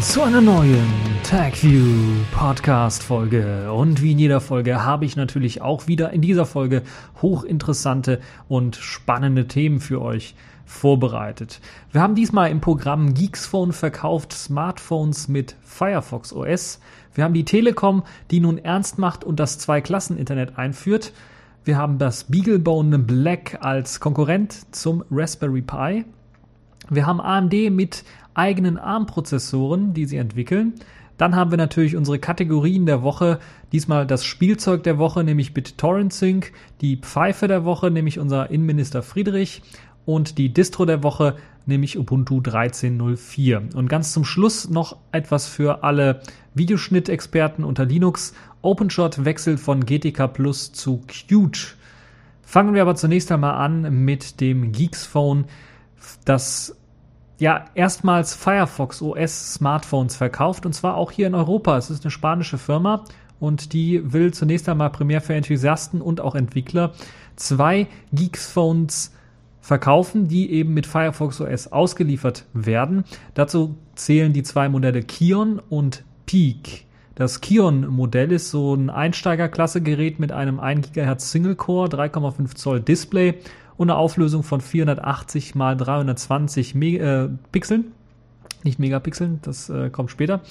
zu einer neuen TagView Podcast Folge. Und wie in jeder Folge habe ich natürlich auch wieder in dieser Folge hochinteressante und spannende Themen für euch vorbereitet. Wir haben diesmal im Programm Geeksphone verkauft Smartphones mit Firefox OS. Wir haben die Telekom, die nun ernst macht und das Zwei-Klassen-Internet einführt. Wir haben das Beaglebone Black als Konkurrent zum Raspberry Pi. Wir haben AMD mit eigenen ARM-Prozessoren, die sie entwickeln. Dann haben wir natürlich unsere Kategorien der Woche. Diesmal das Spielzeug der Woche, nämlich BitTorrent Sync. Die Pfeife der Woche, nämlich unser Innenminister Friedrich. Und die Distro der Woche, nämlich Ubuntu 13.04. Und ganz zum Schluss noch etwas für alle Videoschnittexperten unter Linux. OpenShot wechselt von GTK Plus zu Qt. Fangen wir aber zunächst einmal an mit dem Geeks Phone, das ja erstmals Firefox OS Smartphones verkauft und zwar auch hier in Europa. Es ist eine spanische Firma und die will zunächst einmal primär für Enthusiasten und auch Entwickler zwei Geeks Phones verkaufen, die eben mit Firefox OS ausgeliefert werden. Dazu zählen die zwei Modelle Kion und Peak. Das Kion-Modell ist so ein Einsteigerklasse-Gerät mit einem 1 GHz Single-Core, 3,5 Zoll Display und einer Auflösung von 480 x 320 Me äh, Pixeln. Nicht Megapixeln, das äh, kommt später.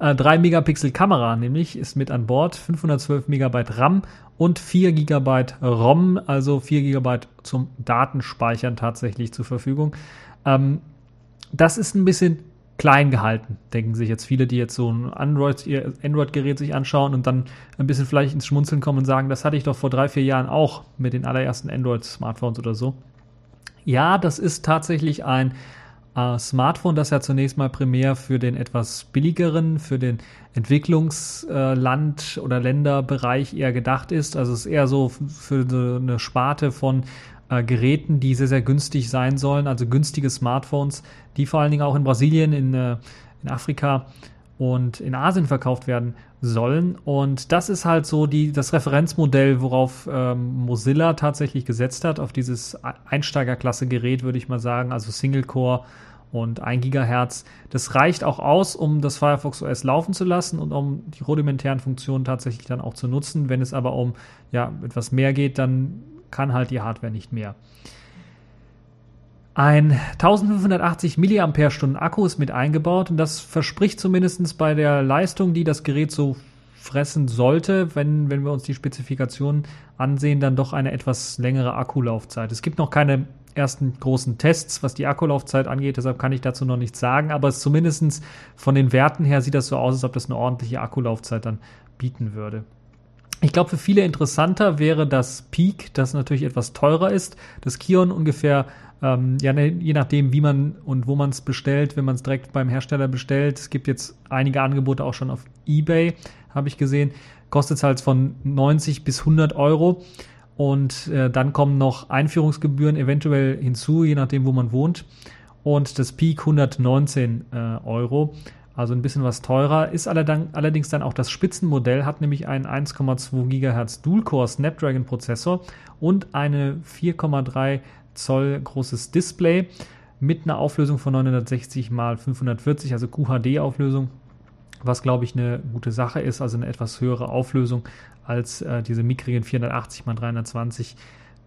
Äh, 3 Megapixel Kamera nämlich ist mit an Bord, 512 Megabyte RAM und 4 Gigabyte ROM, also 4 Gigabyte zum Datenspeichern tatsächlich zur Verfügung. Ähm, das ist ein bisschen klein gehalten, denken sich jetzt viele, die jetzt so ein Android-Gerät Android sich anschauen und dann ein bisschen vielleicht ins Schmunzeln kommen und sagen, das hatte ich doch vor drei, vier Jahren auch mit den allerersten Android-Smartphones oder so. Ja, das ist tatsächlich ein äh, Smartphone, das ja zunächst mal primär für den etwas billigeren, für den Entwicklungsland- äh, oder Länderbereich eher gedacht ist. Also es ist eher so für so eine Sparte von äh, Geräten, die sehr, sehr günstig sein sollen, also günstige Smartphones, die vor allen Dingen auch in Brasilien, in, äh, in Afrika und in Asien verkauft werden sollen. Und das ist halt so die, das Referenzmodell, worauf ähm, Mozilla tatsächlich gesetzt hat, auf dieses Einsteigerklasse-Gerät, würde ich mal sagen, also Single-Core und 1 Gigahertz. Das reicht auch aus, um das Firefox OS laufen zu lassen und um die rudimentären Funktionen tatsächlich dann auch zu nutzen. Wenn es aber um ja, etwas mehr geht, dann kann halt die Hardware nicht mehr. Ein 1580 mAh Akku ist mit eingebaut und das verspricht zumindest bei der Leistung, die das Gerät so fressen sollte, wenn, wenn wir uns die Spezifikationen ansehen, dann doch eine etwas längere Akkulaufzeit. Es gibt noch keine ersten großen Tests, was die Akkulaufzeit angeht, deshalb kann ich dazu noch nichts sagen, aber es zumindest von den Werten her sieht das so aus, als ob das eine ordentliche Akkulaufzeit dann bieten würde. Ich glaube, für viele interessanter wäre das Peak, das natürlich etwas teurer ist. Das Kion ungefähr, ähm, ja, ne, je nachdem, wie man und wo man es bestellt, wenn man es direkt beim Hersteller bestellt. Es gibt jetzt einige Angebote auch schon auf eBay, habe ich gesehen. Kostet es halt von 90 bis 100 Euro. Und äh, dann kommen noch Einführungsgebühren eventuell hinzu, je nachdem, wo man wohnt. Und das Peak 119 äh, Euro also ein bisschen was teurer. Ist allerdings dann auch das Spitzenmodell, hat nämlich einen 1,2 GHz Dual-Core Snapdragon-Prozessor und eine 4,3 Zoll großes Display mit einer Auflösung von 960 x 540, also QHD-Auflösung, was glaube ich eine gute Sache ist, also eine etwas höhere Auflösung als äh, diese mickrigen 480 x 320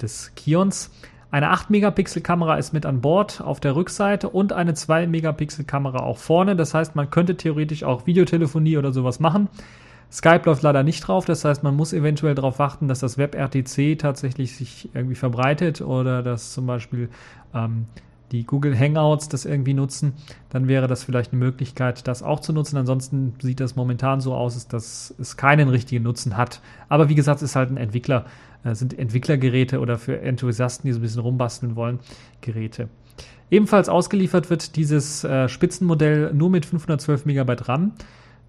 des Kions. Eine 8-Megapixel-Kamera ist mit an Bord auf der Rückseite und eine 2-Megapixel-Kamera auch vorne. Das heißt, man könnte theoretisch auch Videotelefonie oder sowas machen. Skype läuft leider nicht drauf, das heißt, man muss eventuell darauf warten, dass das WebRTC tatsächlich sich irgendwie verbreitet oder dass zum Beispiel ähm, die Google Hangouts das irgendwie nutzen. Dann wäre das vielleicht eine Möglichkeit, das auch zu nutzen. Ansonsten sieht das momentan so aus, dass es keinen richtigen Nutzen hat. Aber wie gesagt, es ist halt ein Entwickler sind Entwicklergeräte oder für Enthusiasten, die so ein bisschen rumbasteln wollen, Geräte. Ebenfalls ausgeliefert wird dieses äh, Spitzenmodell nur mit 512 MB RAM.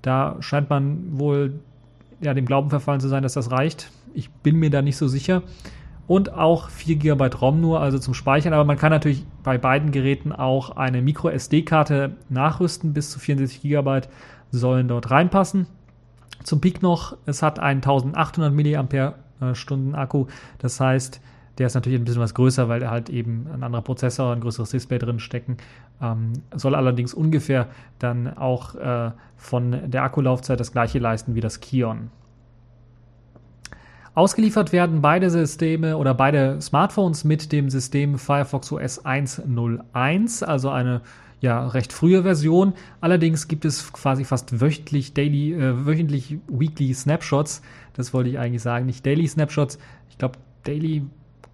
Da scheint man wohl ja, dem Glauben verfallen zu sein, dass das reicht. Ich bin mir da nicht so sicher. Und auch 4 GB ROM nur, also zum Speichern. Aber man kann natürlich bei beiden Geräten auch eine Micro SD-Karte nachrüsten. Bis zu 64 GB sollen dort reinpassen. Zum Peak noch, es hat einen 1800 mAh Stunden Akku. Das heißt, Der ist natürlich ein bisschen was größer, weil er halt eben ein anderer Prozessor, ein größeres Display drin stecken. Ähm, soll allerdings ungefähr dann auch äh, von der Akkulaufzeit das gleiche leisten wie das Kion. Ausgeliefert werden beide Systeme oder beide Smartphones mit dem System Firefox OS 1.01, also eine ja recht frühe Version. Allerdings gibt es quasi fast wöchentlich Daily, äh, wöchentlich Weekly Snapshots. Das wollte ich eigentlich sagen, nicht Daily Snapshots. Ich glaube, Daily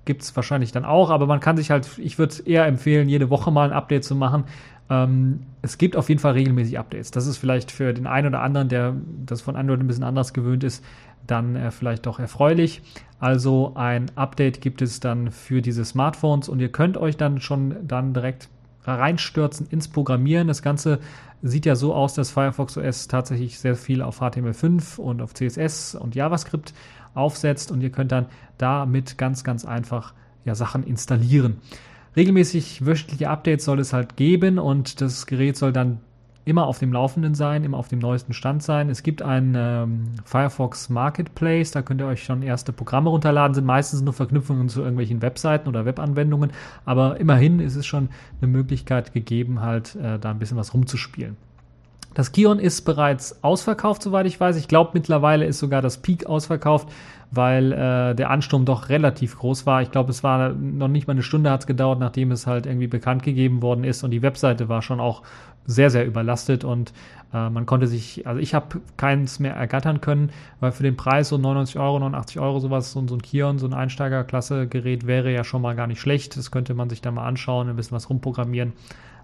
gibt es wahrscheinlich dann auch, aber man kann sich halt, ich würde eher empfehlen, jede Woche mal ein Update zu machen. Ähm, es gibt auf jeden Fall regelmäßig Updates. Das ist vielleicht für den einen oder anderen, der das von Android ein bisschen anders gewöhnt ist, dann äh, vielleicht doch erfreulich. Also ein Update gibt es dann für diese Smartphones und ihr könnt euch dann schon dann direkt reinstürzen ins Programmieren. Das Ganze sieht ja so aus, dass Firefox OS tatsächlich sehr viel auf HTML5 und auf CSS und JavaScript aufsetzt und ihr könnt dann damit ganz, ganz einfach ja, Sachen installieren. Regelmäßig wöchentliche Updates soll es halt geben und das Gerät soll dann immer auf dem Laufenden sein, immer auf dem neuesten Stand sein. Es gibt einen ähm, Firefox Marketplace, da könnt ihr euch schon erste Programme runterladen, sind meistens nur Verknüpfungen zu irgendwelchen Webseiten oder Webanwendungen, aber immerhin ist es schon eine Möglichkeit gegeben, halt äh, da ein bisschen was rumzuspielen. Das Kion ist bereits ausverkauft, soweit ich weiß. Ich glaube, mittlerweile ist sogar das Peak ausverkauft, weil äh, der Ansturm doch relativ groß war. Ich glaube, es war noch nicht mal eine Stunde hat es gedauert, nachdem es halt irgendwie bekannt gegeben worden ist und die Webseite war schon auch sehr, sehr überlastet und äh, man konnte sich, also ich habe keins mehr ergattern können, weil für den Preis so 99 Euro, 89 Euro sowas, so, so ein Kion, so ein Einsteigerklasse-Gerät wäre ja schon mal gar nicht schlecht. Das könnte man sich da mal anschauen, ein bisschen was rumprogrammieren.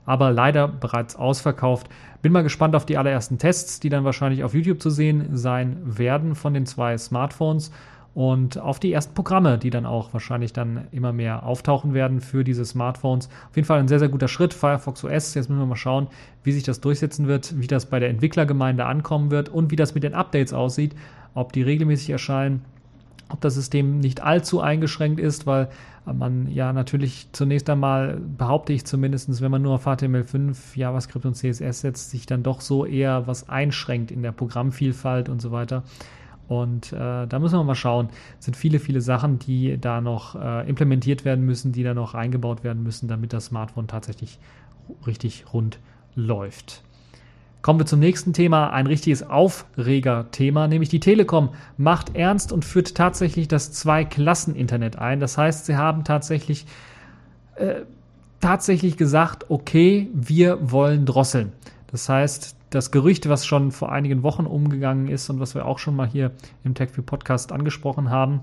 Aber leider bereits ausverkauft. Bin mal gespannt auf die allerersten Tests, die dann wahrscheinlich auf YouTube zu sehen sein werden von den zwei Smartphones und auf die ersten Programme, die dann auch wahrscheinlich dann immer mehr auftauchen werden für diese Smartphones. Auf jeden Fall ein sehr, sehr guter Schritt. Firefox OS, jetzt müssen wir mal schauen, wie sich das durchsetzen wird, wie das bei der Entwicklergemeinde ankommen wird und wie das mit den Updates aussieht, ob die regelmäßig erscheinen, ob das System nicht allzu eingeschränkt ist, weil man ja natürlich zunächst einmal, behaupte ich zumindest, wenn man nur auf HTML5, JavaScript und CSS setzt, sich dann doch so eher was einschränkt in der Programmvielfalt und so weiter. Und äh, da müssen wir mal schauen. Es sind viele, viele Sachen, die da noch äh, implementiert werden müssen, die da noch eingebaut werden müssen, damit das Smartphone tatsächlich richtig rund läuft. Kommen wir zum nächsten Thema, ein richtiges Aufreger-Thema, nämlich die Telekom macht ernst und führt tatsächlich das Zwei-Klassen-Internet ein. Das heißt, sie haben tatsächlich, äh, tatsächlich gesagt, okay, wir wollen drosseln. Das heißt, das Gerücht, was schon vor einigen Wochen umgegangen ist und was wir auch schon mal hier im TechView Podcast angesprochen haben,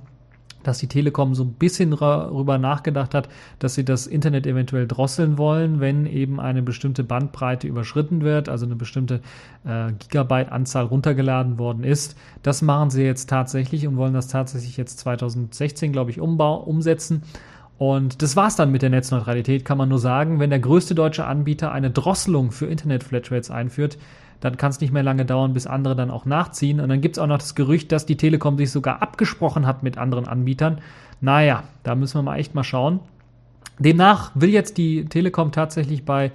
dass die Telekom so ein bisschen darüber nachgedacht hat, dass sie das Internet eventuell drosseln wollen, wenn eben eine bestimmte Bandbreite überschritten wird, also eine bestimmte äh, Gigabyte-Anzahl runtergeladen worden ist. Das machen sie jetzt tatsächlich und wollen das tatsächlich jetzt 2016, glaube ich, umsetzen. Und das war's dann mit der Netzneutralität, kann man nur sagen. Wenn der größte deutsche Anbieter eine Drosselung für Internet-Flatrates einführt, dann kann es nicht mehr lange dauern, bis andere dann auch nachziehen. Und dann gibt es auch noch das Gerücht, dass die Telekom sich sogar abgesprochen hat mit anderen Anbietern. Naja, da müssen wir mal echt mal schauen. Demnach will jetzt die Telekom tatsächlich bei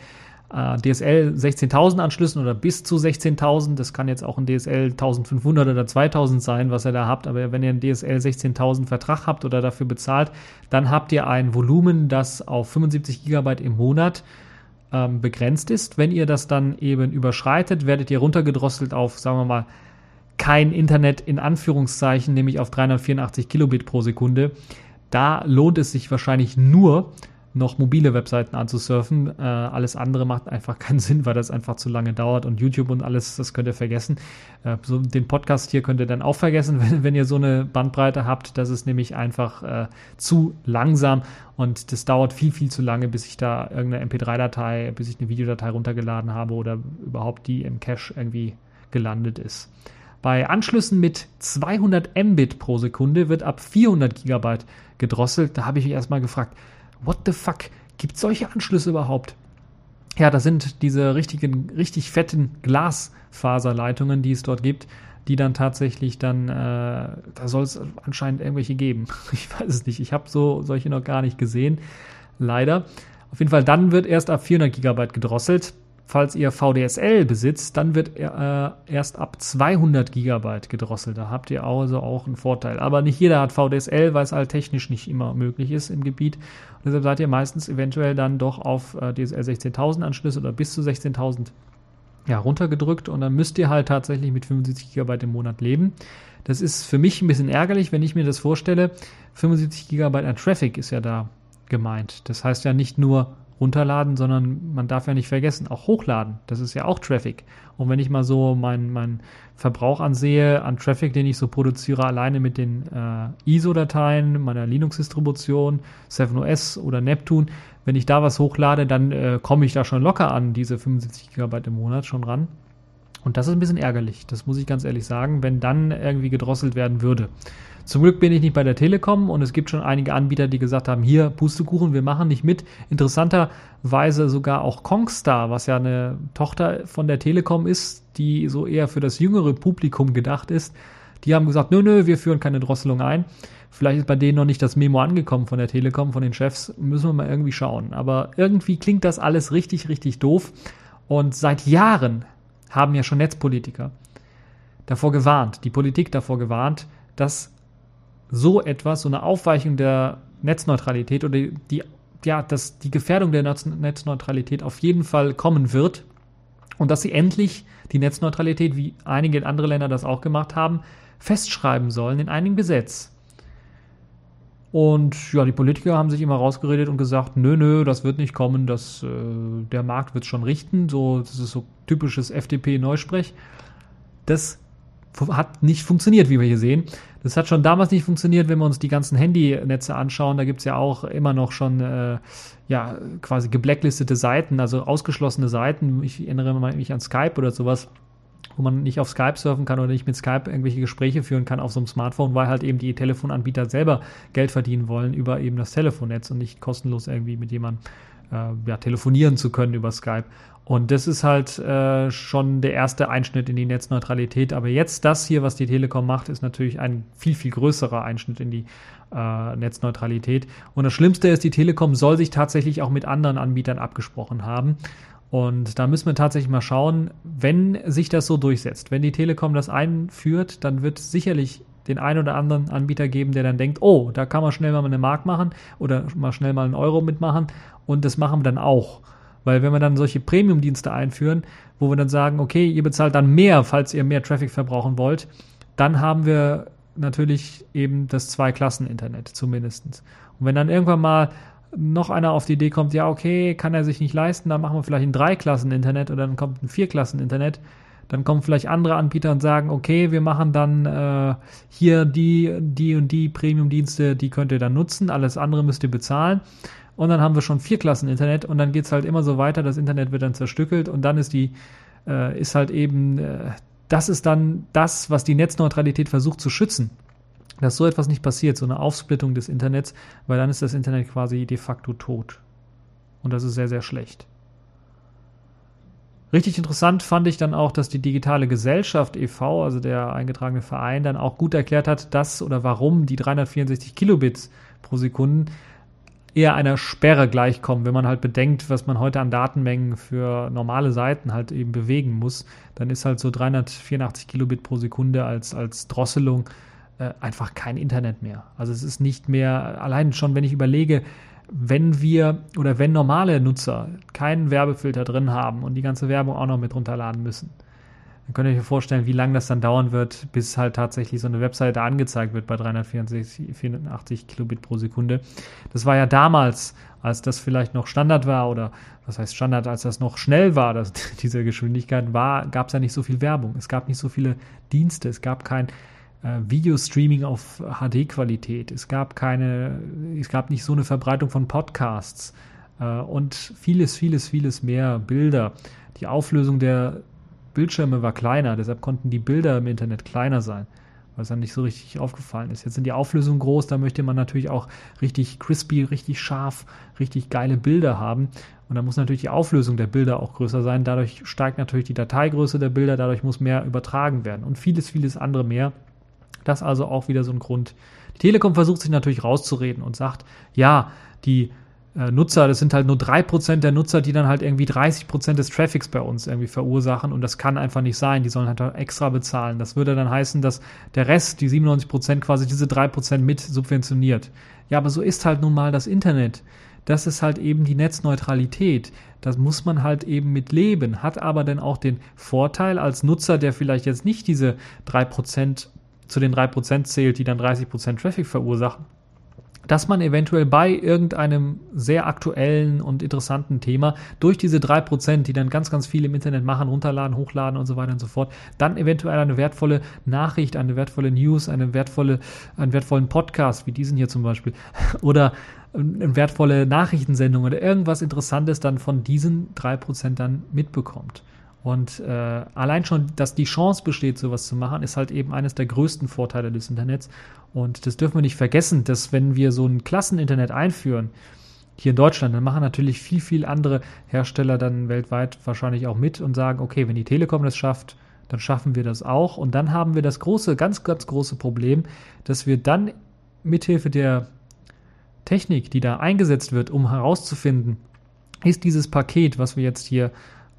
äh, DSL 16.000 Anschlüssen oder bis zu 16.000. Das kann jetzt auch ein DSL 1500 oder 2000 sein, was ihr da habt. Aber wenn ihr einen DSL 16.000 Vertrag habt oder dafür bezahlt, dann habt ihr ein Volumen, das auf 75 Gigabyte im Monat ähm, begrenzt ist. Wenn ihr das dann eben überschreitet, werdet ihr runtergedrosselt auf, sagen wir mal, kein Internet in Anführungszeichen, nämlich auf 384 Kilobit pro Sekunde. Da lohnt es sich wahrscheinlich nur, noch mobile Webseiten anzusurfen. Äh, alles andere macht einfach keinen Sinn, weil das einfach zu lange dauert und YouTube und alles, das könnt ihr vergessen. Äh, so den Podcast hier könnt ihr dann auch vergessen, wenn, wenn ihr so eine Bandbreite habt. Das ist nämlich einfach äh, zu langsam und das dauert viel, viel zu lange, bis ich da irgendeine MP3-Datei, bis ich eine Videodatei runtergeladen habe oder überhaupt die im Cache irgendwie gelandet ist. Bei Anschlüssen mit 200 Mbit pro Sekunde wird ab 400 Gigabyte gedrosselt. Da habe ich mich erstmal gefragt, what the fuck? Gibt es solche Anschlüsse überhaupt? Ja, das sind diese richtigen, richtig fetten Glasfaserleitungen, die es dort gibt, die dann tatsächlich dann, äh, da soll es anscheinend irgendwelche geben. Ich weiß es nicht. Ich habe so solche noch gar nicht gesehen. Leider. Auf jeden Fall, dann wird erst ab 400 Gigabyte gedrosselt. Falls ihr VDSL besitzt, dann wird äh, erst ab 200 Gigabyte gedrosselt. Da habt ihr also auch einen Vorteil. Aber nicht jeder hat VDSL, weil es halt technisch nicht immer möglich ist im Gebiet. Und deshalb seid ihr meistens eventuell dann doch auf äh, DSL 16.000 Anschlüsse oder bis zu 16.000 ja, runtergedrückt und dann müsst ihr halt tatsächlich mit 75 Gigabyte im Monat leben. Das ist für mich ein bisschen ärgerlich, wenn ich mir das vorstelle. 75 Gigabyte an Traffic ist ja da gemeint. Das heißt ja nicht nur runterladen, sondern man darf ja nicht vergessen, auch hochladen. Das ist ja auch Traffic. Und wenn ich mal so meinen mein Verbrauch ansehe an Traffic, den ich so produziere, alleine mit den äh, ISO-Dateien meiner Linux-Distribution, 7OS oder Neptune, wenn ich da was hochlade, dann äh, komme ich da schon locker an diese 75 GB im Monat schon ran. Und das ist ein bisschen ärgerlich, das muss ich ganz ehrlich sagen, wenn dann irgendwie gedrosselt werden würde. Zum Glück bin ich nicht bei der Telekom und es gibt schon einige Anbieter, die gesagt haben, hier Pustekuchen, wir machen nicht mit. Interessanterweise sogar auch Kongstar, was ja eine Tochter von der Telekom ist, die so eher für das jüngere Publikum gedacht ist. Die haben gesagt, nö, nö, wir führen keine Drosselung ein. Vielleicht ist bei denen noch nicht das Memo angekommen von der Telekom, von den Chefs. Müssen wir mal irgendwie schauen. Aber irgendwie klingt das alles richtig, richtig doof. Und seit Jahren haben ja schon Netzpolitiker davor gewarnt, die Politik davor gewarnt, dass so etwas, so eine Aufweichung der Netzneutralität oder die, ja, dass die Gefährdung der Netzneutralität auf jeden Fall kommen wird und dass sie endlich die Netzneutralität, wie einige andere Länder das auch gemacht haben, festschreiben sollen in einem Gesetz. Und ja, die Politiker haben sich immer rausgeredet und gesagt, nö, nö, das wird nicht kommen, das, äh, der Markt wird schon richten. So, das ist so typisches FDP-Neusprech. Das hat nicht funktioniert, wie wir hier sehen. Das hat schon damals nicht funktioniert, wenn wir uns die ganzen Handynetze anschauen. Da gibt es ja auch immer noch schon äh, ja, quasi gebblacklistete Seiten, also ausgeschlossene Seiten. Ich erinnere mich an Skype oder sowas wo man nicht auf Skype surfen kann oder nicht mit Skype irgendwelche Gespräche führen kann auf so einem Smartphone, weil halt eben die Telefonanbieter selber Geld verdienen wollen über eben das Telefonnetz und nicht kostenlos irgendwie mit jemandem äh, ja, telefonieren zu können über Skype. Und das ist halt äh, schon der erste Einschnitt in die Netzneutralität. Aber jetzt das hier, was die Telekom macht, ist natürlich ein viel, viel größerer Einschnitt in die äh, Netzneutralität. Und das Schlimmste ist, die Telekom soll sich tatsächlich auch mit anderen Anbietern abgesprochen haben. Und da müssen wir tatsächlich mal schauen, wenn sich das so durchsetzt, wenn die Telekom das einführt, dann wird es sicherlich den einen oder anderen Anbieter geben, der dann denkt, oh, da kann man schnell mal eine Mark machen oder mal schnell mal einen Euro mitmachen und das machen wir dann auch. Weil wenn wir dann solche Premium-Dienste einführen, wo wir dann sagen, okay, ihr bezahlt dann mehr, falls ihr mehr Traffic verbrauchen wollt, dann haben wir natürlich eben das Zwei-Klassen-Internet zumindest. Und wenn dann irgendwann mal noch einer auf die Idee kommt, ja, okay, kann er sich nicht leisten, dann machen wir vielleicht ein Drei-Klassen-Internet oder dann kommt ein Vier-Klassen-Internet. Dann kommen vielleicht andere Anbieter und sagen, okay, wir machen dann äh, hier die, die und die Premium-Dienste, die könnt ihr dann nutzen, alles andere müsst ihr bezahlen. Und dann haben wir schon vier Klassen Internet und dann geht es halt immer so weiter, das Internet wird dann zerstückelt und dann ist die, äh, ist halt eben, äh, das ist dann das, was die Netzneutralität versucht zu schützen dass so etwas nicht passiert, so eine Aufsplittung des Internets, weil dann ist das Internet quasi de facto tot. Und das ist sehr, sehr schlecht. Richtig interessant fand ich dann auch, dass die digitale Gesellschaft e.V., also der eingetragene Verein, dann auch gut erklärt hat, dass oder warum die 364 Kilobits pro Sekunde eher einer Sperre gleichkommen. Wenn man halt bedenkt, was man heute an Datenmengen für normale Seiten halt eben bewegen muss, dann ist halt so 384 Kilobit pro Sekunde als, als Drosselung äh, einfach kein Internet mehr. Also es ist nicht mehr, allein schon, wenn ich überlege, wenn wir oder wenn normale Nutzer keinen Werbefilter drin haben und die ganze Werbung auch noch mit runterladen müssen, dann könnt ihr euch vorstellen, wie lange das dann dauern wird, bis halt tatsächlich so eine Webseite angezeigt wird bei 384 Kilobit pro Sekunde. Das war ja damals, als das vielleicht noch Standard war oder was heißt Standard, als das noch schnell war, dass diese Geschwindigkeit war, gab es ja nicht so viel Werbung. Es gab nicht so viele Dienste, es gab kein Videostreaming auf HD-Qualität. Es gab keine, es gab nicht so eine Verbreitung von Podcasts äh, und vieles, vieles, vieles mehr Bilder. Die Auflösung der Bildschirme war kleiner, deshalb konnten die Bilder im Internet kleiner sein, weil es dann nicht so richtig aufgefallen ist. Jetzt sind die Auflösungen groß, da möchte man natürlich auch richtig crispy, richtig scharf, richtig geile Bilder haben. Und da muss natürlich die Auflösung der Bilder auch größer sein. Dadurch steigt natürlich die Dateigröße der Bilder, dadurch muss mehr übertragen werden und vieles, vieles andere mehr. Das also auch wieder so ein Grund. Die Telekom versucht sich natürlich rauszureden und sagt, ja, die äh, Nutzer, das sind halt nur 3% der Nutzer, die dann halt irgendwie 30% des Traffics bei uns irgendwie verursachen und das kann einfach nicht sein. Die sollen halt extra bezahlen. Das würde dann heißen, dass der Rest, die 97% quasi diese 3% mit subventioniert. Ja, aber so ist halt nun mal das Internet. Das ist halt eben die Netzneutralität. Das muss man halt eben mit leben, hat aber dann auch den Vorteil als Nutzer, der vielleicht jetzt nicht diese 3% zu den 3% zählt, die dann 30% Traffic verursachen, dass man eventuell bei irgendeinem sehr aktuellen und interessanten Thema durch diese 3%, die dann ganz, ganz viel im Internet machen, runterladen, hochladen und so weiter und so fort, dann eventuell eine wertvolle Nachricht, eine wertvolle News, eine wertvolle, einen wertvollen Podcast, wie diesen hier zum Beispiel, oder eine wertvolle Nachrichtensendung oder irgendwas Interessantes dann von diesen 3% dann mitbekommt. Und äh, allein schon, dass die Chance besteht, sowas zu machen, ist halt eben eines der größten Vorteile des Internets. Und das dürfen wir nicht vergessen, dass wenn wir so ein Klasseninternet einführen, hier in Deutschland, dann machen natürlich viel, viel andere Hersteller dann weltweit wahrscheinlich auch mit und sagen, okay, wenn die Telekom das schafft, dann schaffen wir das auch. Und dann haben wir das große, ganz, ganz große Problem, dass wir dann mithilfe der Technik, die da eingesetzt wird, um herauszufinden, ist dieses Paket, was wir jetzt hier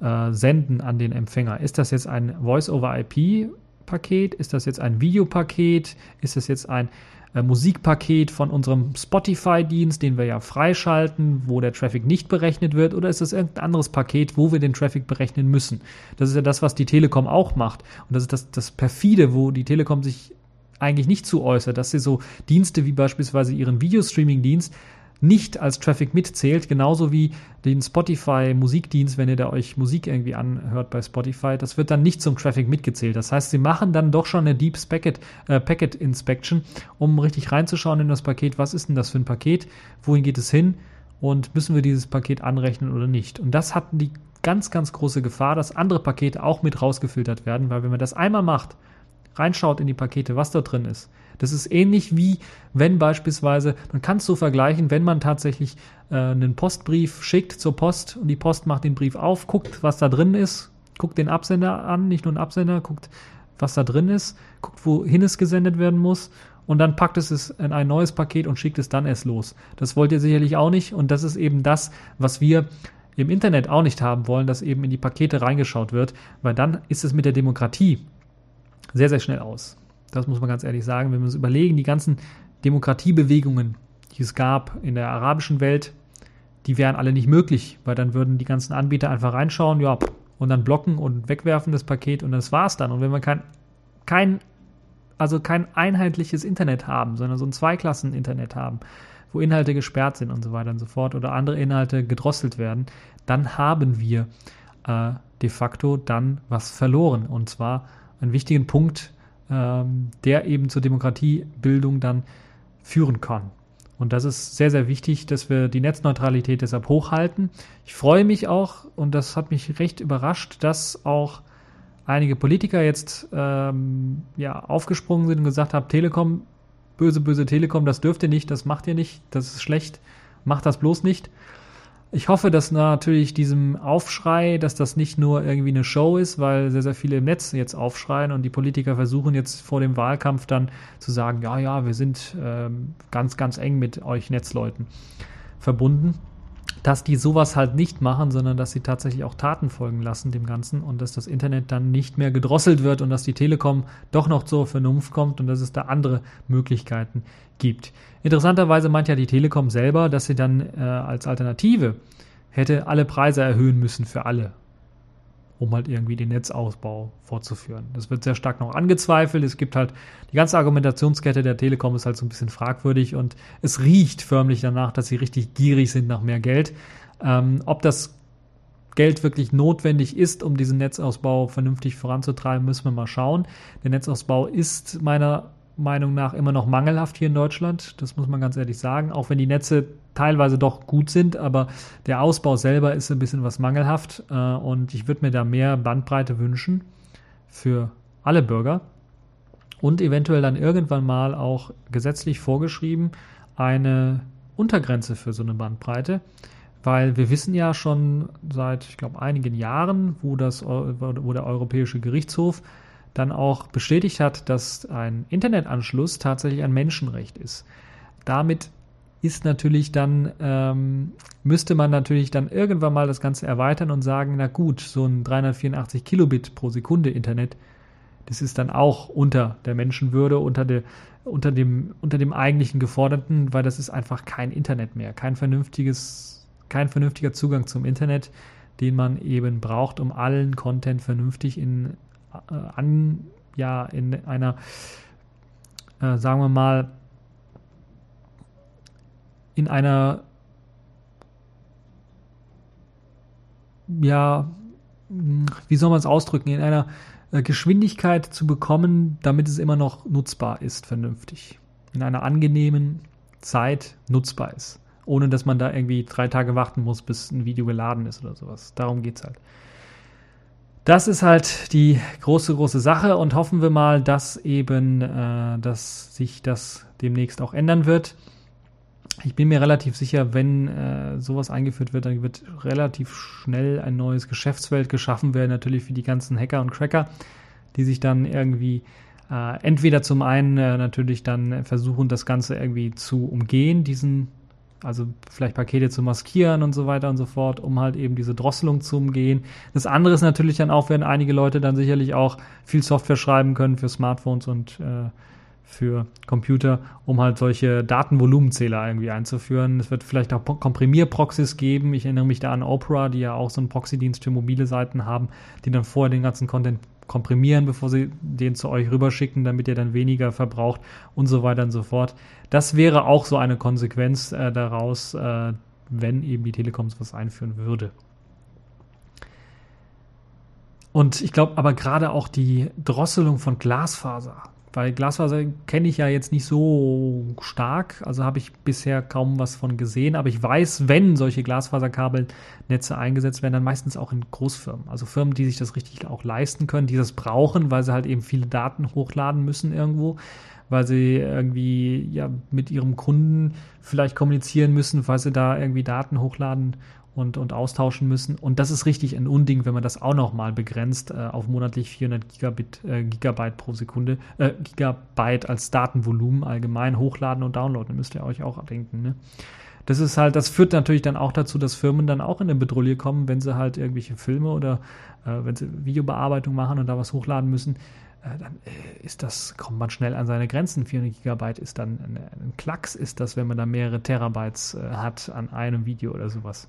äh, senden an den Empfänger. Ist das jetzt ein Voice-over-IP-Paket? Ist das jetzt ein Videopaket? Ist das jetzt ein äh, Musikpaket von unserem Spotify-Dienst, den wir ja freischalten, wo der Traffic nicht berechnet wird? Oder ist das irgendein anderes Paket, wo wir den Traffic berechnen müssen? Das ist ja das, was die Telekom auch macht. Und das ist das, das perfide, wo die Telekom sich eigentlich nicht zu äußert, dass sie so Dienste wie beispielsweise ihren Videostreaming-Dienst nicht als Traffic mitzählt, genauso wie den Spotify Musikdienst, wenn ihr da euch Musik irgendwie anhört bei Spotify, das wird dann nicht zum Traffic mitgezählt. Das heißt, sie machen dann doch schon eine Deep Packet, äh, Packet Inspection, um richtig reinzuschauen in das Paket, was ist denn das für ein Paket, wohin geht es hin und müssen wir dieses Paket anrechnen oder nicht. Und das hat die ganz, ganz große Gefahr, dass andere Pakete auch mit rausgefiltert werden, weil wenn man das einmal macht, reinschaut in die Pakete, was da drin ist, das ist ähnlich wie wenn beispielsweise, man kann es so vergleichen, wenn man tatsächlich äh, einen Postbrief schickt zur Post und die Post macht den Brief auf, guckt, was da drin ist, guckt den Absender an, nicht nur den Absender, guckt, was da drin ist, guckt, wohin es gesendet werden muss und dann packt es es in ein neues Paket und schickt es dann erst los. Das wollt ihr sicherlich auch nicht und das ist eben das, was wir im Internet auch nicht haben wollen, dass eben in die Pakete reingeschaut wird, weil dann ist es mit der Demokratie sehr, sehr schnell aus. Das muss man ganz ehrlich sagen. Wenn wir uns überlegen, die ganzen Demokratiebewegungen, die es gab in der arabischen Welt, die wären alle nicht möglich, weil dann würden die ganzen Anbieter einfach reinschauen, ja, und dann blocken und wegwerfen das Paket und das war's dann. Und wenn wir kein, kein, also kein einheitliches Internet haben, sondern so ein Zweiklassen-Internet haben, wo Inhalte gesperrt sind und so weiter und so fort oder andere Inhalte gedrosselt werden, dann haben wir äh, de facto dann was verloren. Und zwar einen wichtigen Punkt ähm, der eben zur Demokratiebildung dann führen kann. Und das ist sehr, sehr wichtig, dass wir die Netzneutralität deshalb hochhalten. Ich freue mich auch, und das hat mich recht überrascht, dass auch einige Politiker jetzt ähm, ja, aufgesprungen sind und gesagt haben, Telekom, böse, böse Telekom, das dürft ihr nicht, das macht ihr nicht, das ist schlecht, macht das bloß nicht. Ich hoffe, dass natürlich diesem Aufschrei, dass das nicht nur irgendwie eine Show ist, weil sehr, sehr viele im Netz jetzt aufschreien und die Politiker versuchen jetzt vor dem Wahlkampf dann zu sagen, ja, ja, wir sind ähm, ganz, ganz eng mit euch Netzleuten verbunden, dass die sowas halt nicht machen, sondern dass sie tatsächlich auch Taten folgen lassen dem Ganzen und dass das Internet dann nicht mehr gedrosselt wird und dass die Telekom doch noch zur Vernunft kommt und dass es da andere Möglichkeiten gibt. Interessanterweise meint ja die Telekom selber, dass sie dann äh, als Alternative hätte alle Preise erhöhen müssen für alle, um halt irgendwie den Netzausbau fortzuführen. Das wird sehr stark noch angezweifelt. Es gibt halt die ganze Argumentationskette der Telekom ist halt so ein bisschen fragwürdig und es riecht förmlich danach, dass sie richtig gierig sind nach mehr Geld. Ähm, ob das Geld wirklich notwendig ist, um diesen Netzausbau vernünftig voranzutreiben, müssen wir mal schauen. Der Netzausbau ist meiner Meinung nach immer noch mangelhaft hier in Deutschland. Das muss man ganz ehrlich sagen. Auch wenn die Netze teilweise doch gut sind, aber der Ausbau selber ist ein bisschen was mangelhaft. Äh, und ich würde mir da mehr Bandbreite wünschen für alle Bürger. Und eventuell dann irgendwann mal auch gesetzlich vorgeschrieben eine Untergrenze für so eine Bandbreite. Weil wir wissen ja schon seit, ich glaube, einigen Jahren, wo, das, wo der Europäische Gerichtshof dann auch bestätigt hat, dass ein Internetanschluss tatsächlich ein Menschenrecht ist. Damit ist natürlich dann, ähm, müsste man natürlich dann irgendwann mal das Ganze erweitern und sagen, na gut, so ein 384 Kilobit pro Sekunde Internet, das ist dann auch unter der Menschenwürde, unter, der, unter, dem, unter dem eigentlichen Geforderten, weil das ist einfach kein Internet mehr, kein vernünftiges, kein vernünftiger Zugang zum Internet, den man eben braucht, um allen Content vernünftig in, an, ja, in einer, äh, sagen wir mal, in einer ja, wie soll man es ausdrücken, in einer äh, Geschwindigkeit zu bekommen, damit es immer noch nutzbar ist, vernünftig. In einer angenehmen Zeit nutzbar ist. Ohne dass man da irgendwie drei Tage warten muss, bis ein Video geladen ist oder sowas. Darum geht es halt. Das ist halt die große, große Sache und hoffen wir mal, dass eben, äh, dass sich das demnächst auch ändern wird. Ich bin mir relativ sicher, wenn äh, sowas eingeführt wird, dann wird relativ schnell ein neues Geschäftsfeld geschaffen werden, natürlich für die ganzen Hacker und Cracker, die sich dann irgendwie äh, entweder zum einen äh, natürlich dann versuchen, das Ganze irgendwie zu umgehen, diesen, also vielleicht Pakete zu maskieren und so weiter und so fort, um halt eben diese Drosselung zu umgehen. Das andere ist natürlich dann auch, werden einige Leute dann sicherlich auch viel Software schreiben können für Smartphones und äh, für Computer, um halt solche Datenvolumenzähler irgendwie einzuführen. Es wird vielleicht auch Komprimierproxys geben. Ich erinnere mich da an Opera, die ja auch so einen Proxy-Dienst für mobile Seiten haben, die dann vorher den ganzen Content komprimieren, bevor sie den zu euch rüberschicken, damit ihr dann weniger verbraucht und so weiter und so fort. Das wäre auch so eine Konsequenz äh, daraus, äh, wenn eben die Telekom was einführen würde. Und ich glaube aber gerade auch die Drosselung von Glasfaser weil Glasfaser kenne ich ja jetzt nicht so stark, also habe ich bisher kaum was von gesehen, aber ich weiß, wenn solche Glasfaserkabelnetze eingesetzt werden, dann meistens auch in Großfirmen, also Firmen, die sich das richtig auch leisten können, die das brauchen, weil sie halt eben viele Daten hochladen müssen irgendwo, weil sie irgendwie ja mit ihrem Kunden vielleicht kommunizieren müssen, weil sie da irgendwie Daten hochladen und, und austauschen müssen. Und das ist richtig ein Unding, wenn man das auch nochmal begrenzt äh, auf monatlich 400 Gigabit, äh, Gigabyte pro Sekunde, äh, Gigabyte als Datenvolumen allgemein hochladen und downloaden. Müsst ihr euch auch denken. Ne? Das ist halt, das führt natürlich dann auch dazu, dass Firmen dann auch in eine Bedrohung kommen, wenn sie halt irgendwelche Filme oder äh, wenn sie Videobearbeitung machen und da was hochladen müssen, äh, dann äh, ist das, kommt man schnell an seine Grenzen. 400 Gigabyte ist dann ein, ein Klacks, ist das, wenn man da mehrere Terabytes hat an einem Video oder sowas.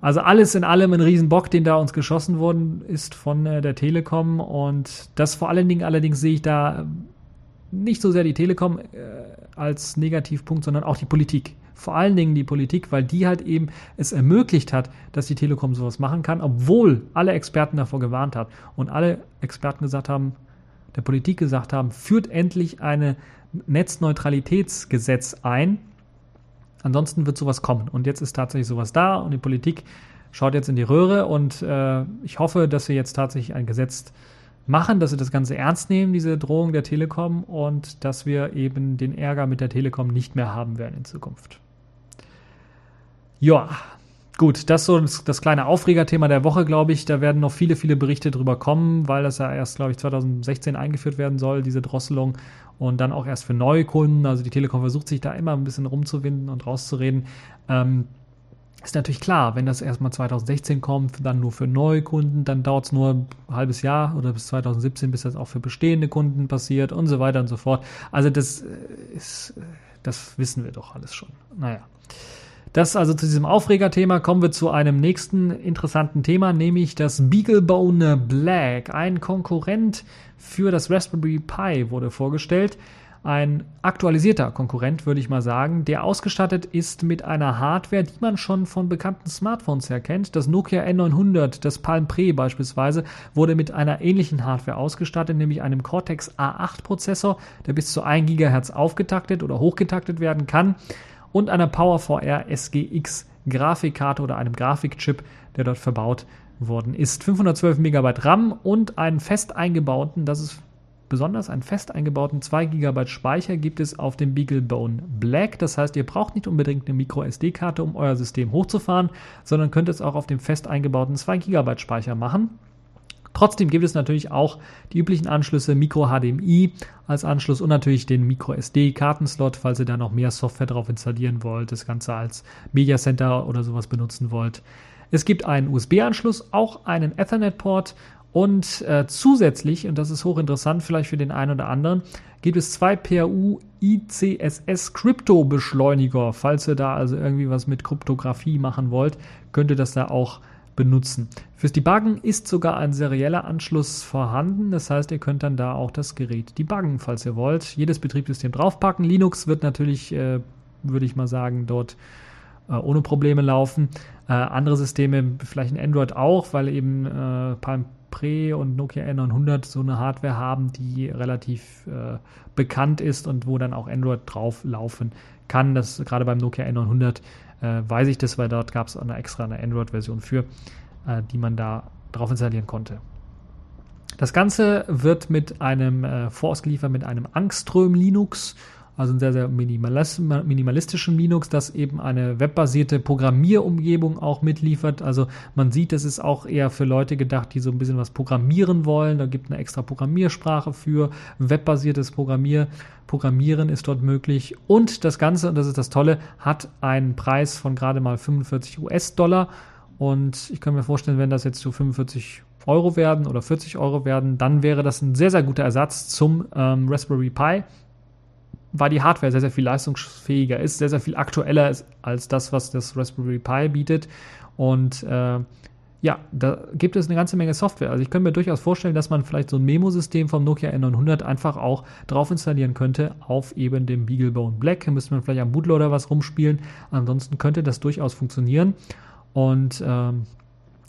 Also alles in allem ein Riesenbock, den da uns geschossen worden ist von äh, der Telekom. Und das vor allen Dingen allerdings sehe ich da nicht so sehr die Telekom äh, als Negativpunkt, sondern auch die Politik. Vor allen Dingen die Politik, weil die halt eben es ermöglicht hat, dass die Telekom sowas machen kann, obwohl alle Experten davor gewarnt hat und alle Experten gesagt haben, der Politik gesagt haben, führt endlich ein Netzneutralitätsgesetz ein, Ansonsten wird sowas kommen. Und jetzt ist tatsächlich sowas da und die Politik schaut jetzt in die Röhre und äh, ich hoffe, dass wir jetzt tatsächlich ein Gesetz machen, dass wir das Ganze ernst nehmen, diese Drohung der Telekom und dass wir eben den Ärger mit der Telekom nicht mehr haben werden in Zukunft. Ja, gut, das ist so das, das kleine Aufregerthema der Woche, glaube ich. Da werden noch viele, viele Berichte drüber kommen, weil das ja erst, glaube ich, 2016 eingeführt werden soll, diese Drosselung und dann auch erst für neue Kunden. Also die Telekom versucht sich da immer ein bisschen rumzuwinden und rauszureden. Ähm, ist natürlich klar, wenn das erstmal 2016 kommt, dann nur für neue Kunden, dann dauert es nur ein halbes Jahr oder bis 2017, bis das auch für bestehende Kunden passiert und so weiter und so fort. Also das äh, ist, äh, das wissen wir doch alles schon. Naja. Das also zu diesem Aufregerthema. Kommen wir zu einem nächsten interessanten Thema, nämlich das Beaglebone Black. Ein Konkurrent für das Raspberry Pi wurde vorgestellt. Ein aktualisierter Konkurrent, würde ich mal sagen, der ausgestattet ist mit einer Hardware, die man schon von bekannten Smartphones her kennt. Das Nokia N900, das Palm Pre beispielsweise, wurde mit einer ähnlichen Hardware ausgestattet, nämlich einem Cortex A8 Prozessor, der bis zu 1 GHz aufgetaktet oder hochgetaktet werden kann und einer PowerVR SGX Grafikkarte oder einem Grafikchip, der dort verbaut worden ist. 512 MB RAM und einen fest eingebauten, das ist besonders einen fest eingebauten 2 GB Speicher gibt es auf dem BeagleBone Black. Das heißt, ihr braucht nicht unbedingt eine MicroSD-Karte, um euer System hochzufahren, sondern könnt es auch auf dem fest eingebauten 2 GB Speicher machen. Trotzdem gibt es natürlich auch die üblichen Anschlüsse Micro HDMI als Anschluss und natürlich den Micro SD Kartenslot, falls ihr da noch mehr Software drauf installieren wollt, das Ganze als Media Center oder sowas benutzen wollt. Es gibt einen USB-Anschluss, auch einen Ethernet-Port und äh, zusätzlich, und das ist hochinteressant vielleicht für den einen oder anderen, gibt es zwei PAU ICSS Krypto-Beschleuniger. Falls ihr da also irgendwie was mit Kryptographie machen wollt, könnt ihr das da auch benutzen. Fürs Debuggen ist sogar ein serieller Anschluss vorhanden. Das heißt, ihr könnt dann da auch das Gerät debuggen, falls ihr wollt. Jedes Betriebssystem draufpacken. Linux wird natürlich, äh, würde ich mal sagen, dort äh, ohne Probleme laufen. Äh, andere Systeme, vielleicht ein Android auch, weil eben äh, Palm Pre und Nokia N900 so eine Hardware haben, die relativ äh, bekannt ist und wo dann auch Android drauf laufen kann. Das gerade beim Nokia N900 äh, weiß ich das, weil dort gab es eine extra eine Android-Version für, äh, die man da drauf installieren konnte. Das Ganze wird mit einem äh, vorausgeliefert mit einem Angström Linux also ein sehr, sehr minimalistischen Linux, das eben eine webbasierte Programmierumgebung auch mitliefert. Also man sieht, es ist auch eher für Leute gedacht, die so ein bisschen was programmieren wollen. Da gibt eine extra Programmiersprache für webbasiertes Programmier. Programmieren ist dort möglich. Und das Ganze, und das ist das Tolle, hat einen Preis von gerade mal 45 US-Dollar. Und ich kann mir vorstellen, wenn das jetzt so 45 Euro werden oder 40 Euro werden, dann wäre das ein sehr, sehr guter Ersatz zum ähm, Raspberry Pi weil die Hardware sehr, sehr viel leistungsfähiger ist, sehr, sehr viel aktueller ist als das, was das Raspberry Pi bietet. Und äh, ja, da gibt es eine ganze Menge Software. Also ich könnte mir durchaus vorstellen, dass man vielleicht so ein Memo-System vom Nokia N900 einfach auch drauf installieren könnte auf eben dem BeagleBone Black. Da müsste man vielleicht am Bootloader was rumspielen. Ansonsten könnte das durchaus funktionieren. Und ähm,